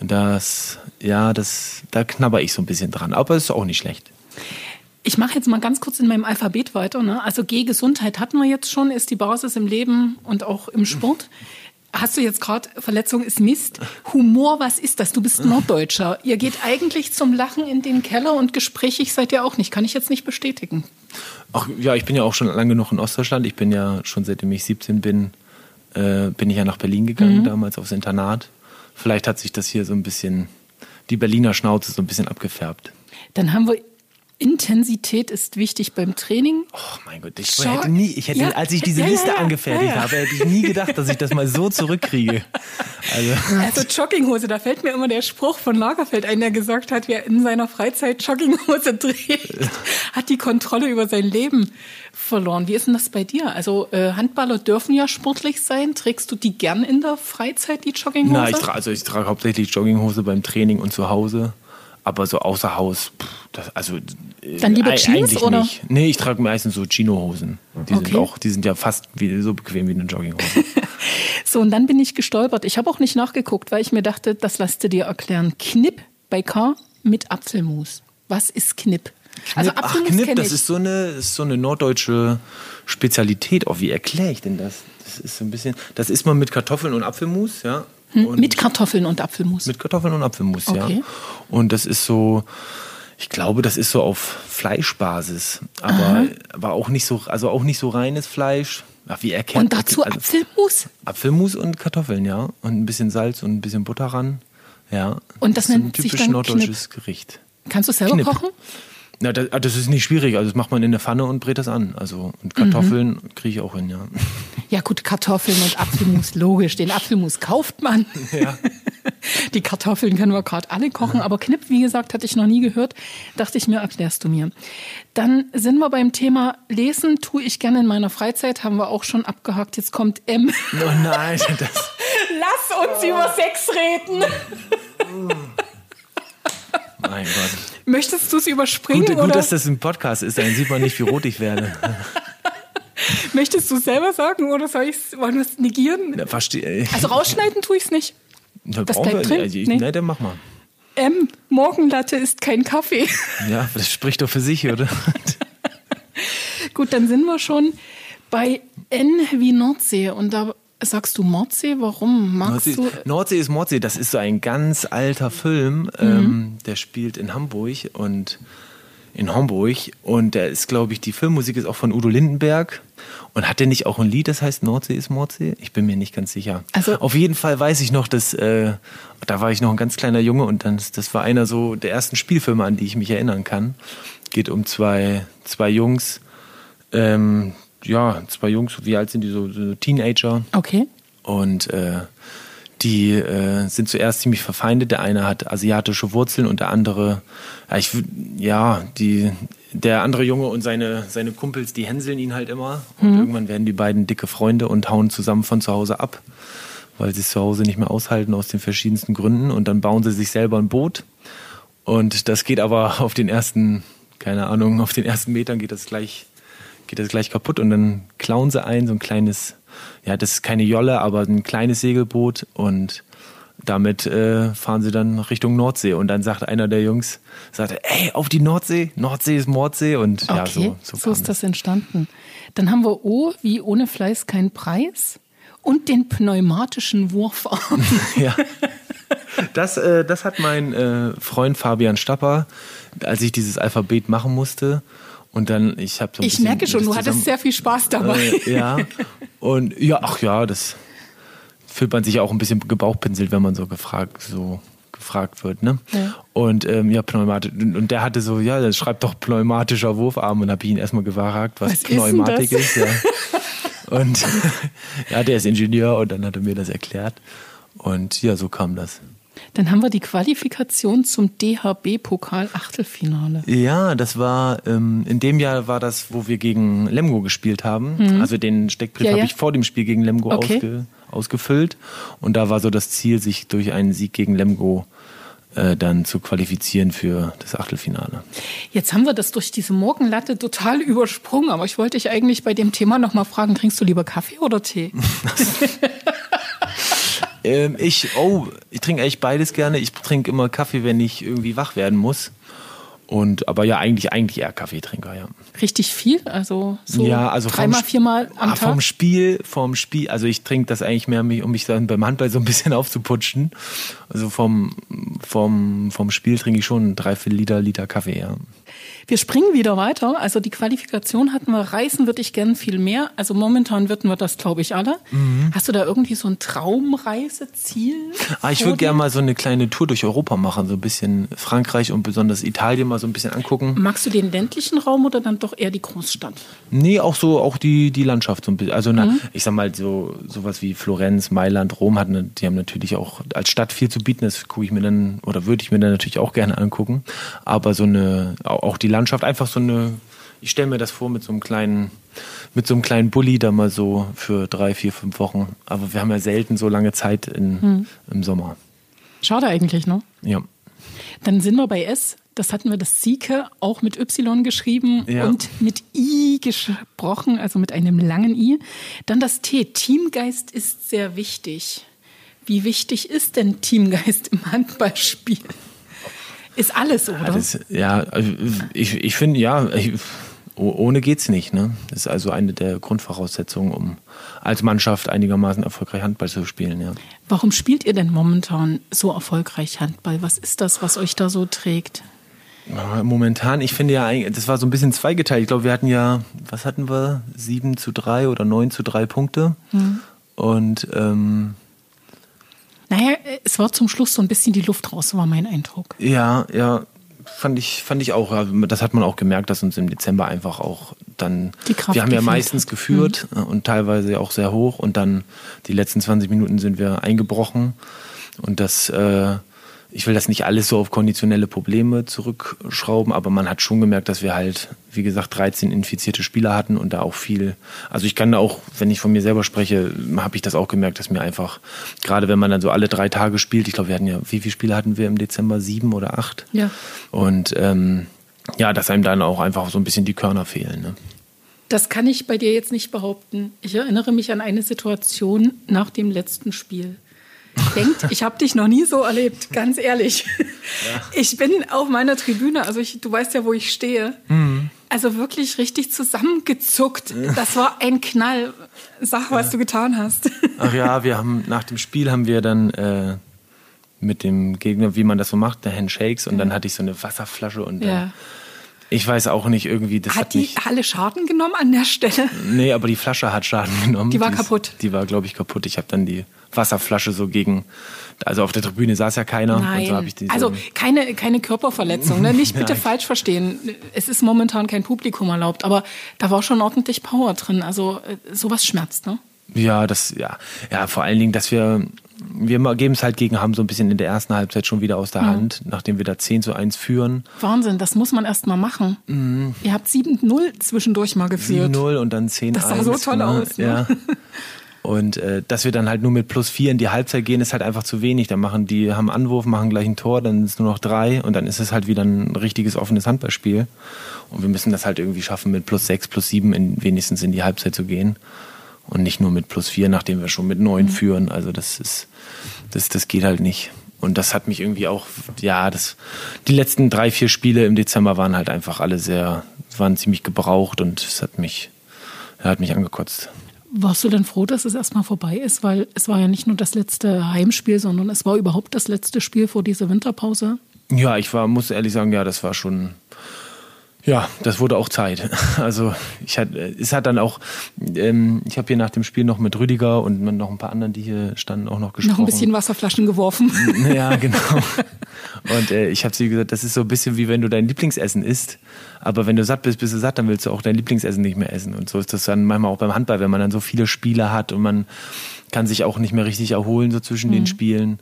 Und das, ja, das, da knabber ich so ein bisschen dran. Aber es ist auch nicht schlecht. Ich mache jetzt mal ganz kurz in meinem Alphabet weiter. Ne? Also G, Gesundheit hatten wir jetzt schon, ist die Basis im Leben und auch im Sport. Hast du jetzt gerade, Verletzung ist Mist. Humor, was ist das? Du bist Norddeutscher. Ihr geht eigentlich zum Lachen in den Keller und gesprächig seid ihr auch nicht. Kann ich jetzt nicht bestätigen. Ach ja, ich bin ja auch schon lange genug in Ostdeutschland. Ich bin ja schon seitdem ich 17 bin, äh, bin ich ja nach Berlin gegangen, damals aufs Internat. Vielleicht hat sich das hier so ein bisschen, die Berliner Schnauze so ein bisschen abgefärbt. Dann haben wir Intensität ist wichtig beim Training. Oh mein Gott, ich Schau, hätte nie, ich hätte, ja, als ich diese ja, Liste ja, angefertigt habe, hätte ich nie gedacht, dass ich das mal so zurückkriege. Also. also Jogginghose, da fällt mir immer der Spruch von Lagerfeld ein, der gesagt hat, wer in seiner Freizeit Jogginghose dreht, hat die Kontrolle über sein Leben verloren. Wie ist denn das bei dir? Also äh, Handballer dürfen ja sportlich sein. Trägst du die gern in der Freizeit, die Jogginghose? Na, ich trage also ich trage hauptsächlich Jogginghose beim Training und zu Hause. Aber so außer Haus, das, also äh, dann lieber Jeans oder? Nicht. Nee, ich trage meistens so Chino-Hosen. Die okay. sind auch, die sind ja fast wie, so bequem wie eine Jogginghose. so und dann bin ich gestolpert. Ich habe auch nicht nachgeguckt, weil ich mir dachte, das lasst du dir erklären. Knipp bei K mit Apfelmus. Was ist Knipp? Knipp also Apfelmus Ach, Knipp, das ist so eine, ist so eine norddeutsche Spezialität. Oh, wie erkläre ich denn das? Das ist so ein bisschen, das isst man mit Kartoffeln und Apfelmus, ja. Hm, mit Kartoffeln und Apfelmus. Mit Kartoffeln und Apfelmus, okay. ja. Und das ist so, ich glaube, das ist so auf Fleischbasis, aber, aber auch nicht so, also auch nicht so reines Fleisch. Ach, wie erkennt Und dazu also, Apfelmus? Apfelmus und Kartoffeln, ja. Und ein bisschen Salz und ein bisschen Butter ran. Ja. Und das, das nennt ist ein typisch norddeutsches Knipp. Gericht. Kannst du selber Knipp. kochen? Na, das, ah, das, ist nicht schwierig. Also das macht man in der Pfanne und brät das an. Also und Kartoffeln mhm. kriege ich auch hin, ja. Ja gut, Kartoffeln und Apfelmus, logisch. Den Apfelmus kauft man. Ja. Die Kartoffeln können wir gerade alle kochen, aber Knipp, wie gesagt, hatte ich noch nie gehört. Dachte ich mir, erklärst du mir. Dann sind wir beim Thema Lesen, tue ich gerne in meiner Freizeit, haben wir auch schon abgehakt. Jetzt kommt M. Oh nein, das. Lass uns oh. über Sex reden. Mein Gott. Möchtest du es überspringen? Gut, gut oder? dass das ein Podcast ist, dann sieht man nicht, wie rot ich werde. Möchtest du es selber sagen oder soll ich es wollen wir es negieren? Ja, verstehe. Also rausschneiden tue ich es nicht. Das, das bleibt drin. Also ich, nee. Nein, dann mach mal. M. Morgenlatte ist kein Kaffee. Ja, das spricht doch für sich, oder? Gut, dann sind wir schon bei N wie Nordsee und da Sagst du Mordsee? Warum magst Nordsee, du? Nordsee ist Mordsee. Das ist so ein ganz alter Film. Mhm. Ähm, der spielt in Hamburg und in Hamburg und der ist, glaube ich, die Filmmusik ist auch von Udo Lindenberg. Und hat der nicht auch ein Lied, das heißt Nordsee ist Mordsee? Ich bin mir nicht ganz sicher. Also auf jeden Fall weiß ich noch, dass äh, da war ich noch ein ganz kleiner Junge und dann das war einer so der ersten Spielfilme, an die ich mich erinnern kann. Geht um zwei zwei Jungs, ähm, ja, zwei Jungs, wie alt sind die so, so Teenager? Okay. Und äh, die äh, sind zuerst ziemlich verfeindet. Der eine hat asiatische Wurzeln und der andere, ja, ich, ja die, der andere Junge und seine, seine Kumpels, die hänseln ihn halt immer. Und mhm. irgendwann werden die beiden dicke Freunde und hauen zusammen von zu Hause ab, weil sie es zu Hause nicht mehr aushalten aus den verschiedensten Gründen. Und dann bauen sie sich selber ein Boot. Und das geht aber auf den ersten, keine Ahnung, auf den ersten Metern geht das gleich geht das gleich kaputt und dann klauen sie ein, so ein kleines, ja, das ist keine Jolle, aber ein kleines Segelboot und damit äh, fahren sie dann Richtung Nordsee und dann sagt einer der Jungs, sagt, ey, auf die Nordsee, Nordsee ist Mordsee und okay, ja, so, so, so ist das entstanden. Dann haben wir O wie ohne Fleiß kein Preis und den pneumatischen Wurfarm. ja. Das, äh, das hat mein äh, Freund Fabian Stapper, als ich dieses Alphabet machen musste, und dann, ich habe so Ich merke schon, du hattest sehr viel Spaß dabei. Äh, ja. Und ja, ach ja, das fühlt man sich auch ein bisschen gebauchpinselt, wenn man so gefragt, so gefragt wird. Ne? Ja. Und ähm, ja, Pneumatisch. Und der hatte so, ja, das schreibt doch pneumatischer Wurfarm. Und habe ich ihn erstmal gefragt, was, was Pneumatik ist. ist ja. Und ja, der ist Ingenieur und dann hat er mir das erklärt. Und ja, so kam das. Dann haben wir die Qualifikation zum DHB-Pokal-Achtelfinale. Ja, das war, ähm, in dem Jahr war das, wo wir gegen Lemgo gespielt haben. Mhm. Also den Steckbrief ja, ja. habe ich vor dem Spiel gegen Lemgo okay. ausge, ausgefüllt. Und da war so das Ziel, sich durch einen Sieg gegen Lemgo äh, dann zu qualifizieren für das Achtelfinale. Jetzt haben wir das durch diese Morgenlatte total übersprungen, aber ich wollte dich eigentlich bei dem Thema nochmal fragen, trinkst du lieber Kaffee oder Tee? Ähm, ich, oh, ich trinke eigentlich beides gerne. Ich trinke immer Kaffee, wenn ich irgendwie wach werden muss. Und aber ja, eigentlich, eigentlich eher Kaffeetrinker, ja. Richtig viel? Also so ja, also dreimal, viermal am ah, Tag? Vom Spiel, vom Spiel, also ich trinke das eigentlich mehr, um mich dann beim Handball so ein bisschen aufzuputschen. Also vom, vom, vom Spiel trinke ich schon drei, vier Liter, Liter Kaffee, ja. Wir springen wieder weiter. Also die Qualifikation hatten wir. Reisen würde ich gern viel mehr. Also momentan würden wir das, glaube ich, alle. Mhm. Hast du da irgendwie so ein Traumreiseziel? Ah, ich würde gerne mal so eine kleine Tour durch Europa machen. So ein bisschen Frankreich und besonders Italien mal so ein bisschen angucken. Magst du den ländlichen Raum oder dann doch eher die Großstadt? Nee, auch so, auch die, die Landschaft so ein bisschen. Also, na, ich sag mal, so sowas wie Florenz, Mailand, Rom hat, ne- die haben natürlich auch als Stadt viel zu bieten. Das gucke ich mir dann, oder würde ich mir dann natürlich auch gerne angucken. Aber so eine, au- auch die Landschaft, einfach so eine, ich stelle mir das vor mit so einem kleinen, mit so einem kleinen Bulli da mal so für drei, vier, fünf Wochen. Aber wir haben ja selten so lange Zeit in, im Sommer. Schade eigentlich, ne? Ja. Dann sind wir bei S. Das hatten wir das Sieke auch mit Y geschrieben Ja. und mit I gesprochen, also mit einem langen I. Dann das T. Teamgeist ist sehr wichtig. Wie wichtig ist denn Teamgeist im Handballspiel? Ist alles, oder? Das, ja, also ich, ich finde, ja, ich, oh- ohne geht's nicht. Ne? Das ist also eine der Grundvoraussetzungen, um als Mannschaft einigermaßen erfolgreich Handball zu spielen. Ja. Warum spielt ihr denn momentan so erfolgreich Handball? Was ist das, was euch da so trägt? Ja, Momentan, ich finde ja, das war so ein bisschen zweigeteilt. Ich glaube, wir hatten ja, was hatten wir? 7 zu 3 oder 9 zu 3 Punkte. Und ähm, Naja, es war zum Schluss so ein bisschen die Luft raus, war mein Eindruck. ja, ja, fand ich, fand ich auch. Also Das hat man auch gemerkt, dass uns im Dezember einfach auch dann. Die Kraft wir haben ja meistens hat. geführt äh, und teilweise auch sehr hoch. Und dann die letzten 20 Minuten sind wir eingebrochen. Und das, äh, ich will das nicht alles so auf konditionelle Probleme zurückschrauben, aber man hat schon gemerkt, dass wir halt, wie gesagt, 13 infizierte Spieler hatten und da auch viel. Also ich kann da auch, wenn ich von mir selber spreche, habe ich das auch gemerkt, dass mir einfach, gerade wenn man dann so alle drei Tage spielt, ich glaube, wir hatten ja, wie viele Spiele hatten wir im Dezember? Sieben oder acht? Ja. Und ähm, ja, dass einem dann auch einfach so ein bisschen die Körner fehlen. Ne? Das kann ich bei dir jetzt nicht behaupten. Ich erinnere mich an eine Situation nach dem letzten Spiel. Denkt, ich habe dich noch nie so erlebt, ganz ehrlich. Ich bin auf meiner Tribüne, also ich, du weißt ja, wo ich stehe. Also wirklich richtig zusammengezuckt. Das war ein Knall. Sag, was du getan hast. Ach ja, wir haben nach dem Spiel haben wir dann äh, mit dem Gegner, wie man das so macht, der Handshakes und dann hatte ich so eine Wasserflasche und Ja. Ich weiß auch nicht irgendwie, das hat, Hat die. Halle Schaden genommen an der Stelle? Nee, aber die Flasche hat Schaden genommen. Die war ist- kaputt. Die war, glaube ich, kaputt. Ich habe dann die Wasserflasche so gegen. Also auf der Tribüne saß ja keiner. Und Nein. so die also keine, keine Körperverletzung. Ne? Nicht bitte falsch verstehen. Es ist momentan kein Publikum erlaubt, aber da war schon ordentlich Power drin. Also äh, sowas schmerzt, ne? Ja, das, ja, ja, vor allen Dingen, dass wir, wir geben es halt gegen Hamm so ein bisschen in der ersten Halbzeit schon wieder aus der Hand, nachdem wir da 10 zu 1 führen. Wahnsinn, das muss man erst mal machen. Ihr habt 7-0 zwischendurch mal geführt. 7-0 und dann 10-1. Das sah so toll ne? aus, ne? Ja. Und äh, dass wir dann halt nur mit plus 4 in die Halbzeit gehen, ist halt einfach zu wenig. Dann machen die, haben Anwurf, machen gleich ein Tor, dann ist nur noch drei und dann ist es halt wieder ein richtiges offenes Handballspiel. Und wir müssen das halt irgendwie schaffen, mit plus 6, plus 7 in, wenigstens in die Halbzeit zu gehen. Und nicht nur mit plus 4, nachdem wir schon mit 9 führen. Also das ist, das, das geht halt nicht. Und das hat mich irgendwie auch, ja, das, die letzten drei, vier Spiele im Dezember waren halt einfach alle sehr, waren ziemlich gebraucht und es hat mich, ja, hat mich angekotzt. Warst du denn froh, dass es erstmal vorbei ist? Weil es war ja nicht nur das letzte Heimspiel, sondern es war überhaupt das letzte Spiel vor dieser Winterpause. Ja, ich war, muss ehrlich sagen, ja, das war schon, ja, das wurde auch Zeit. Also ich hat, es hat dann auch, ähm, ich habe hier nach dem Spiel noch mit Rüdiger und mit noch ein paar anderen, die hier standen, auch noch gesprochen. Noch ein bisschen Wasserflaschen geworfen. Ja, genau. Und äh, ich habe ihr gesagt, das ist so ein bisschen wie wenn du dein Lieblingsessen isst, aber wenn du satt bist, bist du satt, dann willst du auch dein Lieblingsessen nicht mehr essen. Und so ist das dann manchmal auch beim Handball, wenn man dann so viele Spiele hat und man kann sich auch nicht mehr richtig erholen so zwischen Mhm. den Spielen.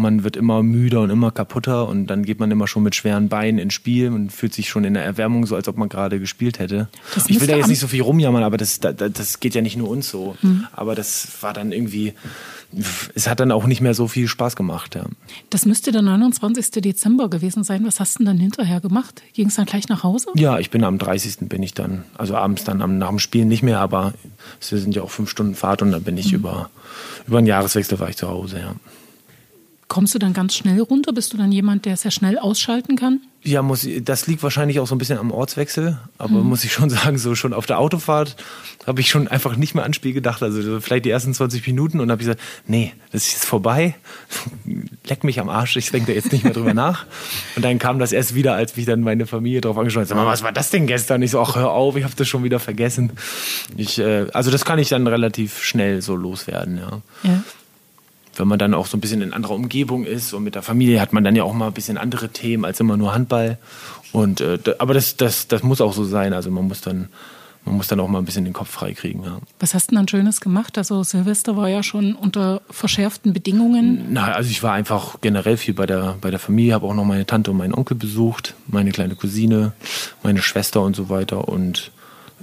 Man wird immer müder und immer kaputter und dann geht man immer schon mit schweren Beinen ins Spiel und fühlt sich schon in der Erwärmung so, als ob man gerade gespielt hätte. Das ich will da jetzt nicht so viel rumjammern, aber das, das, das geht ja nicht nur uns so. Mhm. Aber das war dann irgendwie, es hat dann auch nicht mehr so viel Spaß gemacht. Ja. Das müsste der 29. Dezember gewesen sein. Was hast du denn dann hinterher gemacht? Ging es dann gleich nach Hause? Ja, ich bin am 30. bin ich dann, also abends dann am, nach dem Spiel nicht mehr, aber es sind ja auch fünf Stunden Fahrt und dann bin ich über, über einen Jahreswechsel war ich zu Hause, ja. Kommst du dann ganz schnell runter? Bist du dann jemand, der sehr schnell ausschalten kann? Ja, muss, das liegt wahrscheinlich auch so ein bisschen am Ortswechsel, aber muss ich schon sagen, so schon auf der Autofahrt habe ich schon einfach nicht mehr an Spiel gedacht. Also so vielleicht die ersten 20 Minuten und habe ich gesagt, nee, das ist jetzt vorbei. Leck mich am Arsch, ich denke da jetzt nicht mehr drüber nach. Und dann kam das erst wieder, als mich dann meine Familie drauf angeschaut hat. Sag mal, was war das denn gestern? Ich so, ach hör auf, ich habe das schon wieder vergessen. Ich, äh, also das kann ich dann relativ schnell so loswerden, ja. Ja. Wenn man dann auch so ein bisschen in anderer Umgebung ist und mit der Familie hat man dann ja auch mal ein bisschen andere Themen als immer nur Handball. Und äh, aber das, das, das muss auch so sein. Also man muss dann man muss dann auch mal ein bisschen den Kopf freikriegen. Ja. Was hast du dann Schönes gemacht? Also Silvester war ja schon unter verschärften Bedingungen. Na, also ich war einfach generell viel bei der, bei der Familie, habe auch noch meine Tante und meinen Onkel besucht, meine kleine Cousine, meine Schwester und so weiter. Und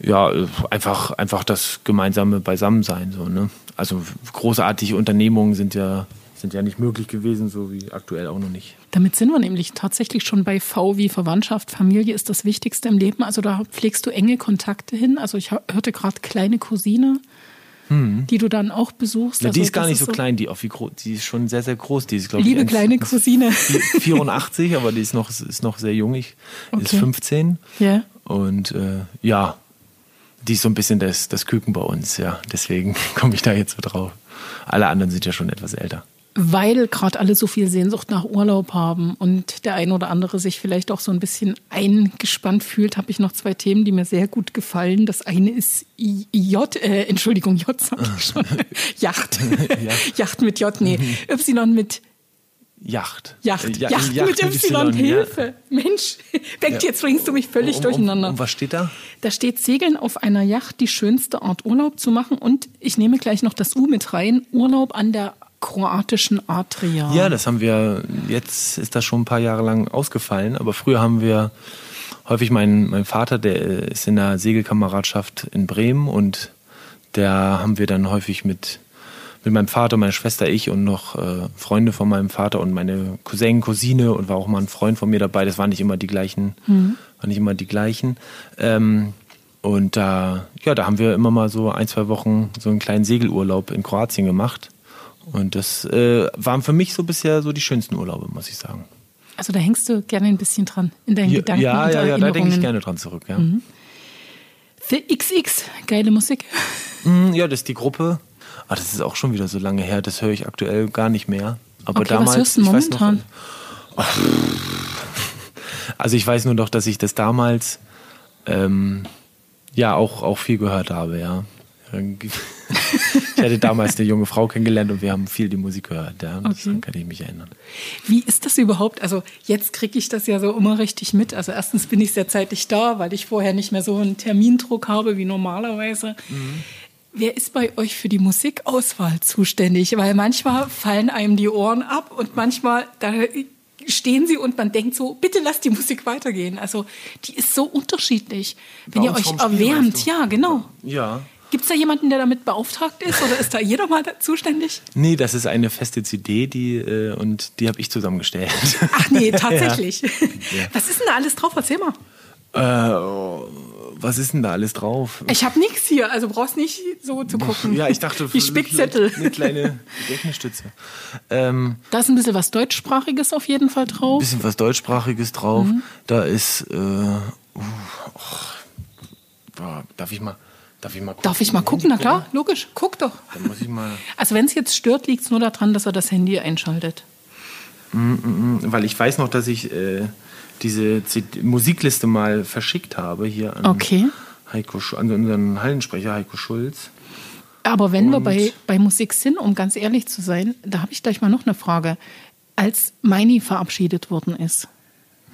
ja, einfach, einfach das gemeinsame Beisammensein. So, ne? Also großartige Unternehmungen sind ja sind ja nicht möglich gewesen, so wie aktuell auch noch nicht. Damit sind wir nämlich tatsächlich schon bei V wie Verwandtschaft. Familie ist das Wichtigste im Leben. Also da pflegst du enge Kontakte hin. Also ich hörte gerade kleine Cousine, hm. die du dann auch besucht. Ja, die also ist gar nicht so, so klein, die, wie groß, die ist schon sehr, sehr groß. Die ist, Liebe ich, kleine Cousine. 84, aber die ist noch, ist noch sehr jung. Ich okay. ist 15. Ja. Und äh, ja, die ist so ein bisschen das, das Küken bei uns, ja. Deswegen komme ich da jetzt so drauf. Alle anderen sind ja schon etwas älter weil gerade alle so viel Sehnsucht nach Urlaub haben und der ein oder andere sich vielleicht auch so ein bisschen eingespannt fühlt, habe ich noch zwei Themen, die mir sehr gut gefallen. Das eine ist J, äh, Entschuldigung, J sag ich schon. Yacht. Yacht mit J, nee. Y mit Yacht. Yacht. Ja, Yacht, Yacht mit, Y. Hilfe. Ja. Mensch, Beck, jetzt bringst du mich völlig um, durcheinander. Um, um, was steht da? Da steht Segeln auf einer Yacht, die schönste Art Urlaub zu machen. Und ich nehme gleich noch das U mit rein. Urlaub an der kroatischen Adria. Ja, das haben wir, jetzt ist das schon ein paar Jahre lang ausgefallen, aber früher haben wir häufig, mein, mein Vater, der ist in der Segelkameradschaft in Bremen und da haben wir dann häufig mit, mit meinem Vater, meiner Schwester, ich und noch äh, Freunde von meinem Vater und meine Cousin, Cousine und war auch mal ein Freund von mir dabei. Das waren nicht immer die gleichen, mhm. waren nicht immer die gleichen. Ähm, und da, ja, da haben wir immer mal so ein, zwei Wochen so einen kleinen Segelurlaub in Kroatien gemacht. Und das äh, waren für mich so bisher so die schönsten Urlaube, muss ich sagen. Also da hängst du gerne ein bisschen dran in deinen ja, Gedanken. Ja, ja, ja, da denke ich gerne dran zurück, ja. Mhm. The XX, geile Musik. Mhm, ja, das ist die Gruppe. Ah, das ist auch schon wieder so lange her, das höre ich aktuell gar nicht mehr. Aber okay, damals, was hörst du momentan? Noch, also ich weiß nur noch, dass ich das damals ähm, ja auch, auch viel gehört habe, ja. ich hatte damals eine junge Frau kennengelernt und wir haben viel die Musik gehört. Ja, okay. kann ich mich erinnern. Wie ist das überhaupt? Also jetzt kriege ich das ja so immer richtig mit. Also erstens bin ich sehr zeitig da, weil ich vorher nicht mehr so einen Termindruck habe wie normalerweise. Mhm. Wer ist bei euch für die Musikauswahl zuständig? Weil manchmal fallen einem die Ohren ab und manchmal da stehen sie und man denkt so, bitte lasst die Musik weitergehen. Also die ist so unterschiedlich. Wenn ihr euch erwärmt, ja, genau. Ja. Gibt es da jemanden, der damit beauftragt ist oder ist da jeder mal zuständig? Nee, das ist eine feste CD die, äh, und die habe ich zusammengestellt. Ach nee, tatsächlich. ja. Was ist denn da alles drauf? Erzähl mal. Äh, oh, was ist denn da alles drauf? Ich habe nichts hier, also brauchst nicht so zu gucken. Ja, ich dachte, die Spickzettel. Eine kleine Gedächtnisstütze. Ähm, da ist ein bisschen was Deutschsprachiges auf jeden Fall drauf. Ein bisschen was Deutschsprachiges drauf. Mhm. Da ist, äh, uh, oh, darf ich mal. Darf ich mal gucken? Darf ich mal gucken? Na klar, logisch. Guck doch. Dann muss ich mal. Also wenn es jetzt stört, liegt es nur daran, dass er das Handy einschaltet. Mm, mm, mm, weil ich weiß noch, dass ich äh, diese CD Musikliste mal verschickt habe hier an, okay. Heiko, an unseren Hallensprecher Heiko Schulz. Aber wenn Und wir bei, bei Musik sind, um ganz ehrlich zu sein, da habe ich gleich mal noch eine Frage. Als Meini verabschiedet worden ist,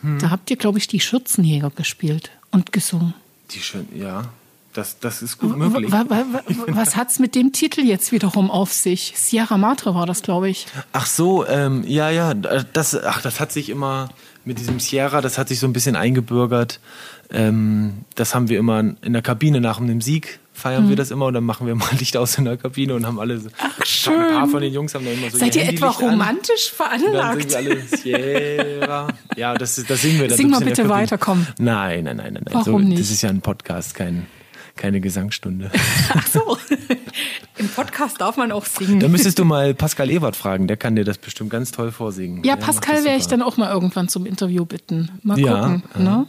hm. da habt ihr, glaube ich, die Schürzenjäger gespielt und gesungen. Die schön, ja. Das, das ist gut möglich. Was hat es mit dem Titel jetzt wiederum auf sich? Sierra Madre war das, glaube ich. Ach so, ähm, ja, ja, das, ach, das hat sich immer mit diesem Sierra, das hat sich so ein bisschen eingebürgert. Ähm, das haben wir immer in der Kabine nach dem Sieg feiern mhm. wir das immer und dann machen wir mal Licht aus in der Kabine und haben alle so, Ach, schön. ein paar von den Jungs haben da immer so Seid ihr etwa romantisch an. veranlagt? dann singen wir alle Sierra. Ja, das, das singen wir dann. Sing mal bitte weiter, komm. Nein, nein, nein, nein. Warum so, nicht? Das ist ja ein Podcast, kein keine Gesangsstunde. Ach so. Im Podcast darf man auch singen. Da müsstest du mal Pascal Ewert fragen, der kann dir das bestimmt ganz toll vorsingen. Ja, Pascal werde ich dann auch mal irgendwann zum Interview bitten. Mal ja, gucken. Ja. Ne?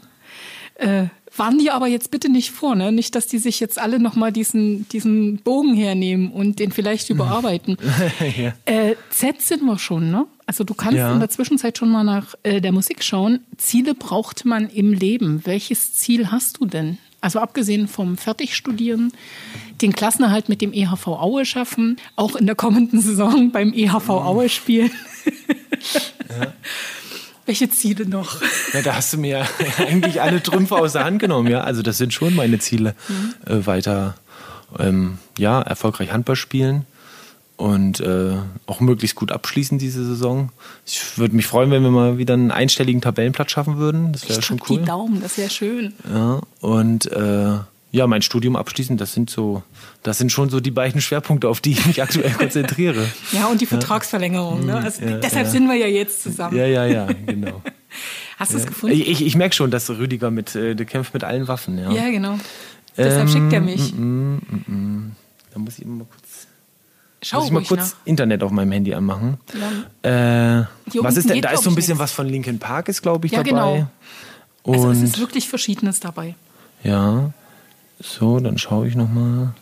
Äh, waren die aber jetzt bitte nicht vor, ne? Nicht, dass die sich jetzt alle nochmal diesen, diesen Bogen hernehmen und den vielleicht überarbeiten. ja. äh, Z sind wir schon, ne? Also du kannst ja. in der Zwischenzeit schon mal nach äh, der Musik schauen. Ziele braucht man im Leben. Welches Ziel hast du denn? Also abgesehen vom Fertigstudieren, den Klassenerhalt mit dem EHV Aue schaffen, auch in der kommenden Saison beim EHV Aue spielen. Ja. Welche Ziele noch? Ja, da hast du mir eigentlich alle Trümpfe aus der Hand genommen, ja. Also das sind schon meine Ziele. Mhm. Äh, weiter ähm, ja, erfolgreich Handball spielen und äh, auch möglichst gut abschließen diese Saison. Ich würde mich freuen, wenn wir mal wieder einen einstelligen Tabellenplatz schaffen würden. Das wäre schon cool. Die Daumen, das wäre schön. Ja, und äh, ja, mein Studium abschließen, das sind so, das sind schon so die beiden Schwerpunkte, auf die ich mich aktuell konzentriere. ja, und die Vertragsverlängerung. Ne? Also ja, deshalb ja. sind wir ja jetzt zusammen. Ja, ja, ja, genau. Hast du es gefunden? Ich, ich merke schon, dass Rüdiger mit, äh, der kämpft mit allen Waffen. Ja, ja genau. Deshalb ähm, schickt er mich. Mm, mm, mm, da muss ich immer mal kurz. Schau muss ich mal kurz nach. Internet auf meinem Handy anmachen. Ja. Äh, was ist denn? Da ist so ein bisschen was von Linkin Park, ist glaube ich ja, dabei. Genau. Und also es ist wirklich Verschiedenes dabei. Ja. So, dann schaue ich nochmal.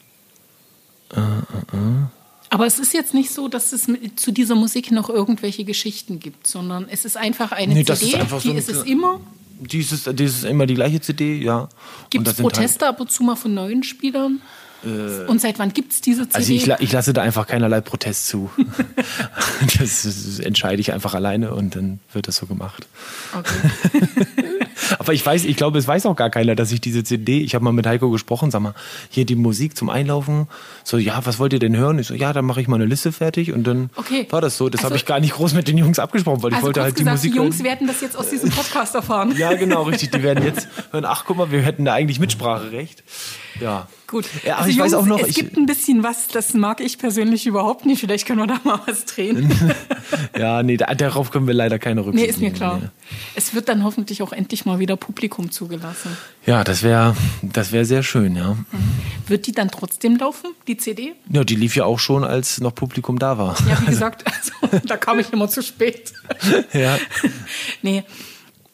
Äh, äh, äh. Aber es ist jetzt nicht so, dass es zu dieser Musik noch irgendwelche Geschichten gibt, sondern es ist einfach eine nee, CD, einfach die so ist es immer. Die ist, die ist immer die gleiche CD, ja. Gibt es Proteste halt ab und zu mal von neuen Spielern? Äh, und seit wann gibt es diese CD? Also ich, ich, lasse da einfach keinerlei Protest zu. das, das, entscheide ich einfach alleine und dann wird das so gemacht. Okay. Aber ich weiß, ich glaube, es weiß auch gar keiner, dass ich diese CD, ich habe mal mit Heiko gesprochen, sag mal, hier die Musik zum Einlaufen. So, ja, was wollt ihr denn hören? Ich so, ja, dann mache ich mal eine Liste fertig und dann okay. war das so. Das also, habe ich gar nicht groß mit den Jungs abgesprochen, weil also ich wollte halt die gesagt, Musik. Die Jungs werden das jetzt aus diesem Podcast erfahren. ja, genau, richtig. Die werden jetzt hören, ach guck mal, wir hätten da eigentlich Mitspracherecht. Ja. Gut. Ja, also ich Jungs, weiß auch noch. Es gibt ein bisschen was, das mag ich persönlich überhaupt nicht. Vielleicht können wir da mal was drehen. ja, nee, darauf können wir leider keine Rücksicht Nee, ist mir klar. Nee. Es wird dann hoffentlich auch endlich mal wieder Publikum zugelassen. Ja, das wäre das wär sehr schön, ja. Mhm. Wird die dann trotzdem laufen, die CD? Ja, die lief ja auch schon, als noch Publikum da war. Ja, wie gesagt, also, da kam ich immer zu spät. ja. nee.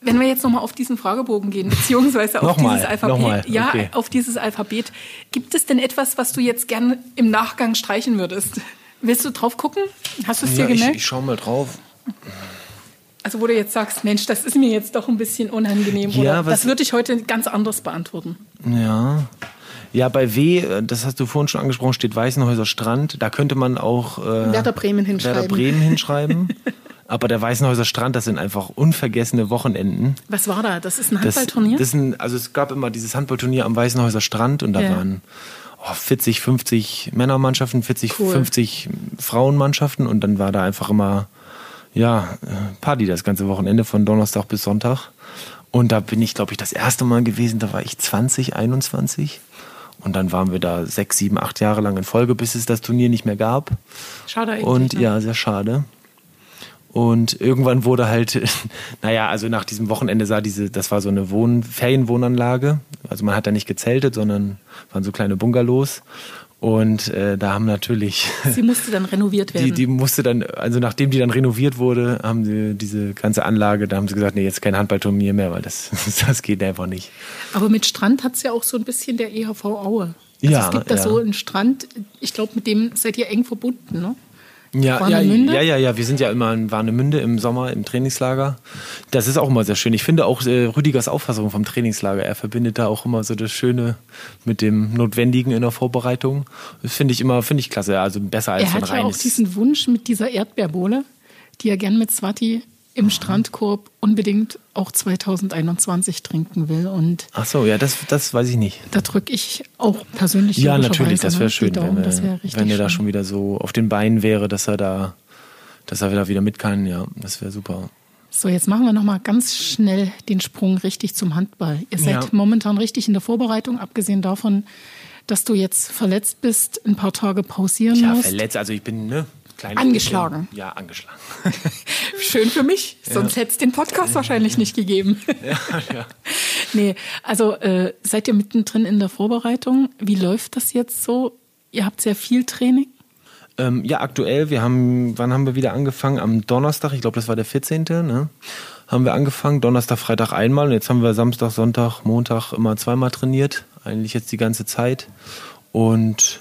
Wenn wir jetzt nochmal auf diesen Fragebogen gehen, beziehungsweise auf dieses Alphabet, okay. ja, auf dieses Alphabet, gibt es denn etwas, was du jetzt gerne im Nachgang streichen würdest? Willst du drauf gucken? Hast du es ja, dir gemerkt? Ich, ich schau mal drauf. Also wo du jetzt sagst, Mensch, das ist mir jetzt doch ein bisschen unangenehm. Ja, oder das würde ich heute ganz anders beantworten. Ja. Ja, bei W, das hast du vorhin schon angesprochen, steht Weißenhäuser Strand. Da könnte man auch äh, Werder Bremen hinschreiben. Werder Bremen hinschreiben. Aber der Weißenhäuser Strand, das sind einfach unvergessene Wochenenden. Was war da? Das ist ein Handballturnier? Das, das ein, also es gab immer dieses Handballturnier am Weißenhäuser Strand und da ja. waren oh, 40, 50 Männermannschaften, 40, cool. 50 Frauenmannschaften und dann war da einfach immer ja, Party das ganze Wochenende von Donnerstag bis Sonntag. Und da bin ich, glaube ich, das erste Mal gewesen, da war ich 20, 21. Und dann waren wir da sechs, sieben, acht Jahre lang in Folge, bis es das Turnier nicht mehr gab. Schade eigentlich. Und ne? ja, sehr schade. Und irgendwann wurde halt, naja, also nach diesem Wochenende sah diese, das war so eine Wohn Ferienwohnanlage. Also man hat da nicht gezeltet, sondern waren so kleine Bungalows. Und äh, da haben natürlich. Sie musste dann renoviert werden. Die, die musste dann, also nachdem die dann renoviert wurde, haben sie diese ganze Anlage, da haben sie gesagt, nee, jetzt kein Handballturnier mehr, weil das, das geht einfach nicht. Aber mit Strand hat es ja auch so ein bisschen der EHV Aue. Also ja, es gibt da ja. so einen Strand, ich glaube, mit dem seid ihr eng verbunden, ne? Ja, ja, ja, ja, ja, wir sind ja immer in Warnemünde im Sommer im Trainingslager. Das ist auch immer sehr schön. Ich finde auch äh, Rüdigers Auffassung vom Trainingslager. Er verbindet da auch immer so das Schöne mit dem Notwendigen in der Vorbereitung. Das finde ich immer, finde ich klasse. Also besser als er so ein Er hat ja auch diesen Wunsch mit dieser Erdbeerbohle, die er gern mit Swati im Strandkorb unbedingt auch 2021 trinken will. Und Ach so, ja, das, das weiß ich nicht. Da drücke ich auch persönlich Ja, natürlich, das wäre ne, schön, Daumen, wenn, wär wenn er da schon wieder so auf den Beinen wäre, dass er da, dass er wieder mit kann. Ja, das wäre super. So, jetzt machen wir nochmal ganz schnell den Sprung richtig zum Handball. Ihr seid ja. momentan richtig in der Vorbereitung, abgesehen davon, dass du jetzt verletzt bist, ein paar Tage pausieren ja, musst. Ja, verletzt, also ich bin, ne? Kleine angeschlagen. Bisschen, ja, angeschlagen. Schön für mich, sonst ja. hätte es den Podcast wahrscheinlich nicht gegeben. ja, ja. Nee, also äh, seid ihr mittendrin in der Vorbereitung? Wie läuft das jetzt so? Ihr habt sehr viel Training? Ähm, ja, aktuell. Wir haben, wann haben wir wieder angefangen? Am Donnerstag, ich glaube, das war der 14. Ne? Haben wir angefangen. Donnerstag, Freitag einmal. Und jetzt haben wir Samstag, Sonntag, Montag immer zweimal trainiert. Eigentlich jetzt die ganze Zeit. Und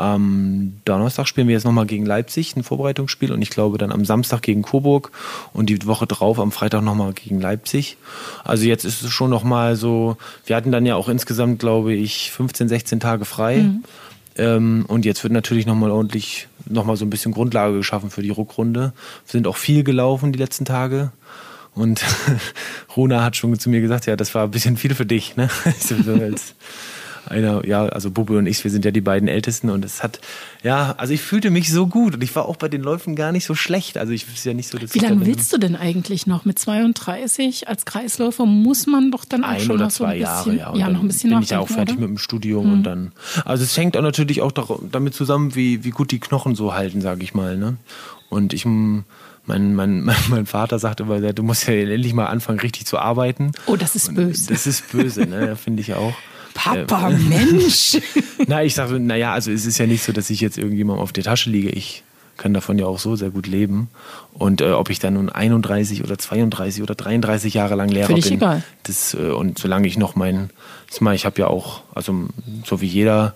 am Donnerstag spielen wir jetzt nochmal gegen Leipzig ein Vorbereitungsspiel und ich glaube dann am Samstag gegen Coburg und die Woche drauf am Freitag nochmal gegen Leipzig. Also jetzt ist es schon nochmal so, wir hatten dann ja auch insgesamt, glaube ich, 15, 16 Tage frei. Mhm. Ähm, und jetzt wird natürlich nochmal ordentlich, nochmal so ein bisschen Grundlage geschaffen für die Rückrunde. Wir sind auch viel gelaufen die letzten Tage. Und Rona hat schon zu mir gesagt, ja, das war ein bisschen viel für dich, ne? einer, ja, also Bube und ich, wir sind ja die beiden Ältesten und es hat, ja, also ich fühlte mich so gut und ich war auch bei den Läufen gar nicht so schlecht. Also ich ist ja nicht so, dass Wie lange willst du denn eigentlich noch? Mit 32 als Kreisläufer muss man doch dann auch ein schon oder noch zwei so ein bisschen, Jahre, ja. ja, noch ein bisschen bin ich ja auch fertig oder? mit dem Studium hm. und dann, also es hängt auch natürlich auch damit zusammen, wie, wie gut die Knochen so halten, sage ich mal, ne? Und ich, mein, mein, mein, Vater sagte immer, du musst ja endlich mal anfangen, richtig zu arbeiten. Oh, das ist böse. Das ist böse, ne? finde ich auch. Papa, ähm, Mensch. Na, ich sage, naja, also es ist ja nicht so, dass ich jetzt irgendjemandem auf der Tasche liege. Ich kann davon ja auch so sehr gut leben. Und äh, ob ich dann nun 31 oder 32 oder 33 Jahre lang Lehrer Völlig bin, egal. das äh, und solange ich noch mein, mal, ich habe ja auch, also so wie jeder,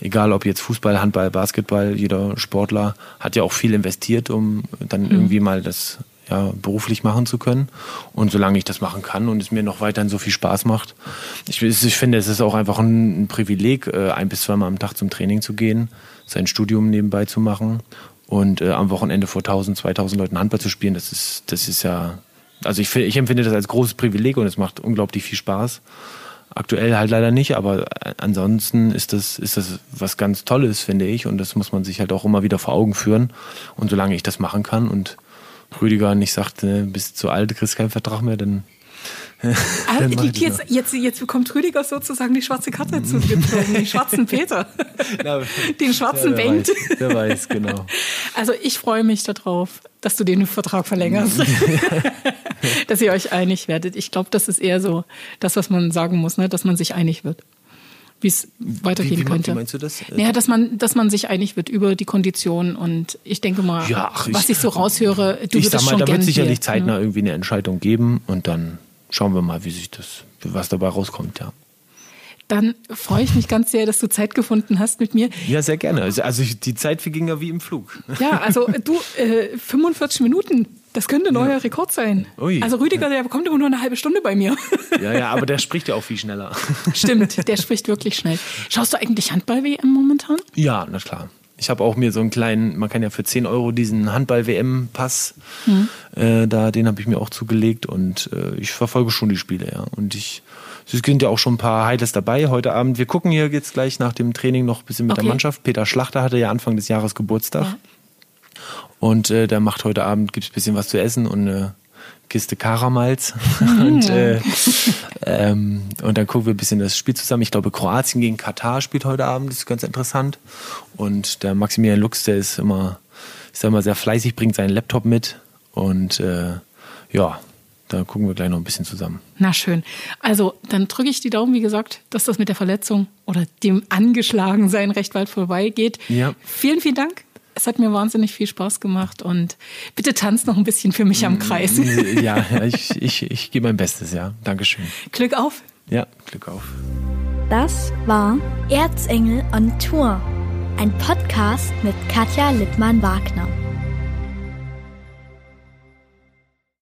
egal ob jetzt Fußball, Handball, Basketball, jeder Sportler hat ja auch viel investiert, um dann mhm. irgendwie mal das ja, beruflich machen zu können. Und solange ich das machen kann und es mir noch weiterhin so viel Spaß macht, ich, ich finde, es ist auch einfach ein, ein Privileg, äh, ein bis zweimal am Tag zum Training zu gehen, sein Studium nebenbei zu machen und äh, am Wochenende vor 1000, 2000 Leuten Handball zu spielen. Das ist, das ist ja, also ich, ich empfinde das als großes Privileg und es macht unglaublich viel Spaß. Aktuell halt leider nicht, aber äh, ansonsten ist das, ist das was ganz Tolles, finde ich. Und das muss man sich halt auch immer wieder vor Augen führen. Und solange ich das machen kann und Rüdiger nicht sagt, äh, bist zu alt, kriegst keinen Vertrag mehr, dann. dann also, jetzt, jetzt, jetzt bekommt Rüdiger sozusagen die schwarze Karte zugezogen, den schwarzen Peter. Na, den schwarzen ja, wer Weiß, wer weiß, genau. Also ich freue mich darauf, dass du den Vertrag verlängerst. dass ihr euch einig werdet. Ich glaube, das ist eher so das, was man sagen muss, ne? dass man sich einig wird wie es weitergehen wie, wie, könnte. Wie meinst du das? Naja, dass man, dass man sich einig wird über die Konditionen und ich denke mal, ja, ach, was ich, ich, so raushöre, du ich sag mal, schon da wird sicherlich zeitnah ja. irgendwie eine Entscheidung geben und dann schauen wir mal, wie sich das, was dabei rauskommt, ja. Dann freue ich mich ganz sehr, dass du Zeit gefunden hast mit mir. Ja, sehr gerne. Also, also die Zeit verging ja wie im Flug. Ja, also du, äh, 45 Minuten das könnte ein neuer ja. Rekord sein. Ui. Also Rüdiger, der bekommt immer nur eine halbe Stunde bei mir. Ja, ja, aber der spricht ja auch viel schneller. Stimmt, der spricht wirklich schnell. Schaust du eigentlich Handball-WM momentan? Ja, na klar. Ich habe auch mir so einen kleinen, man kann ja für 10 Euro diesen Handball-WM-Pass, hm. äh, da, den habe ich mir auch zugelegt und äh, ich verfolge schon die Spiele, ja. Und ich, es sind ja auch schon ein paar Highlights dabei heute Abend. Wir gucken hier jetzt gleich nach dem Training noch ein bisschen mit okay. der Mannschaft. Peter Schlachter hatte ja Anfang des Jahres Geburtstag. Ja. Und äh, der macht heute Abend, gibt es ein bisschen was zu essen und eine Kiste Karamals. Mhm. und, äh, ähm, und dann gucken wir ein bisschen das Spiel zusammen. Ich glaube, Kroatien gegen Katar spielt heute Abend, das ist ganz interessant. Und der Maximilian Lux, der ist immer, ist immer sehr fleißig, bringt seinen Laptop mit. Und äh, ja, da gucken wir gleich noch ein bisschen zusammen. Na schön. Also dann drücke ich die Daumen, wie gesagt, dass das mit der Verletzung oder dem Angeschlagensein recht bald vorbeigeht. Ja. Vielen, vielen Dank es hat mir wahnsinnig viel Spaß gemacht und bitte tanzt noch ein bisschen für mich am mm, Kreis. Ja, ich, ich, ich gebe mein Bestes, ja. Dankeschön. Glück auf. Ja, Glück auf. Das war Erzengel on Tour, ein Podcast mit Katja Lippmann-Wagner.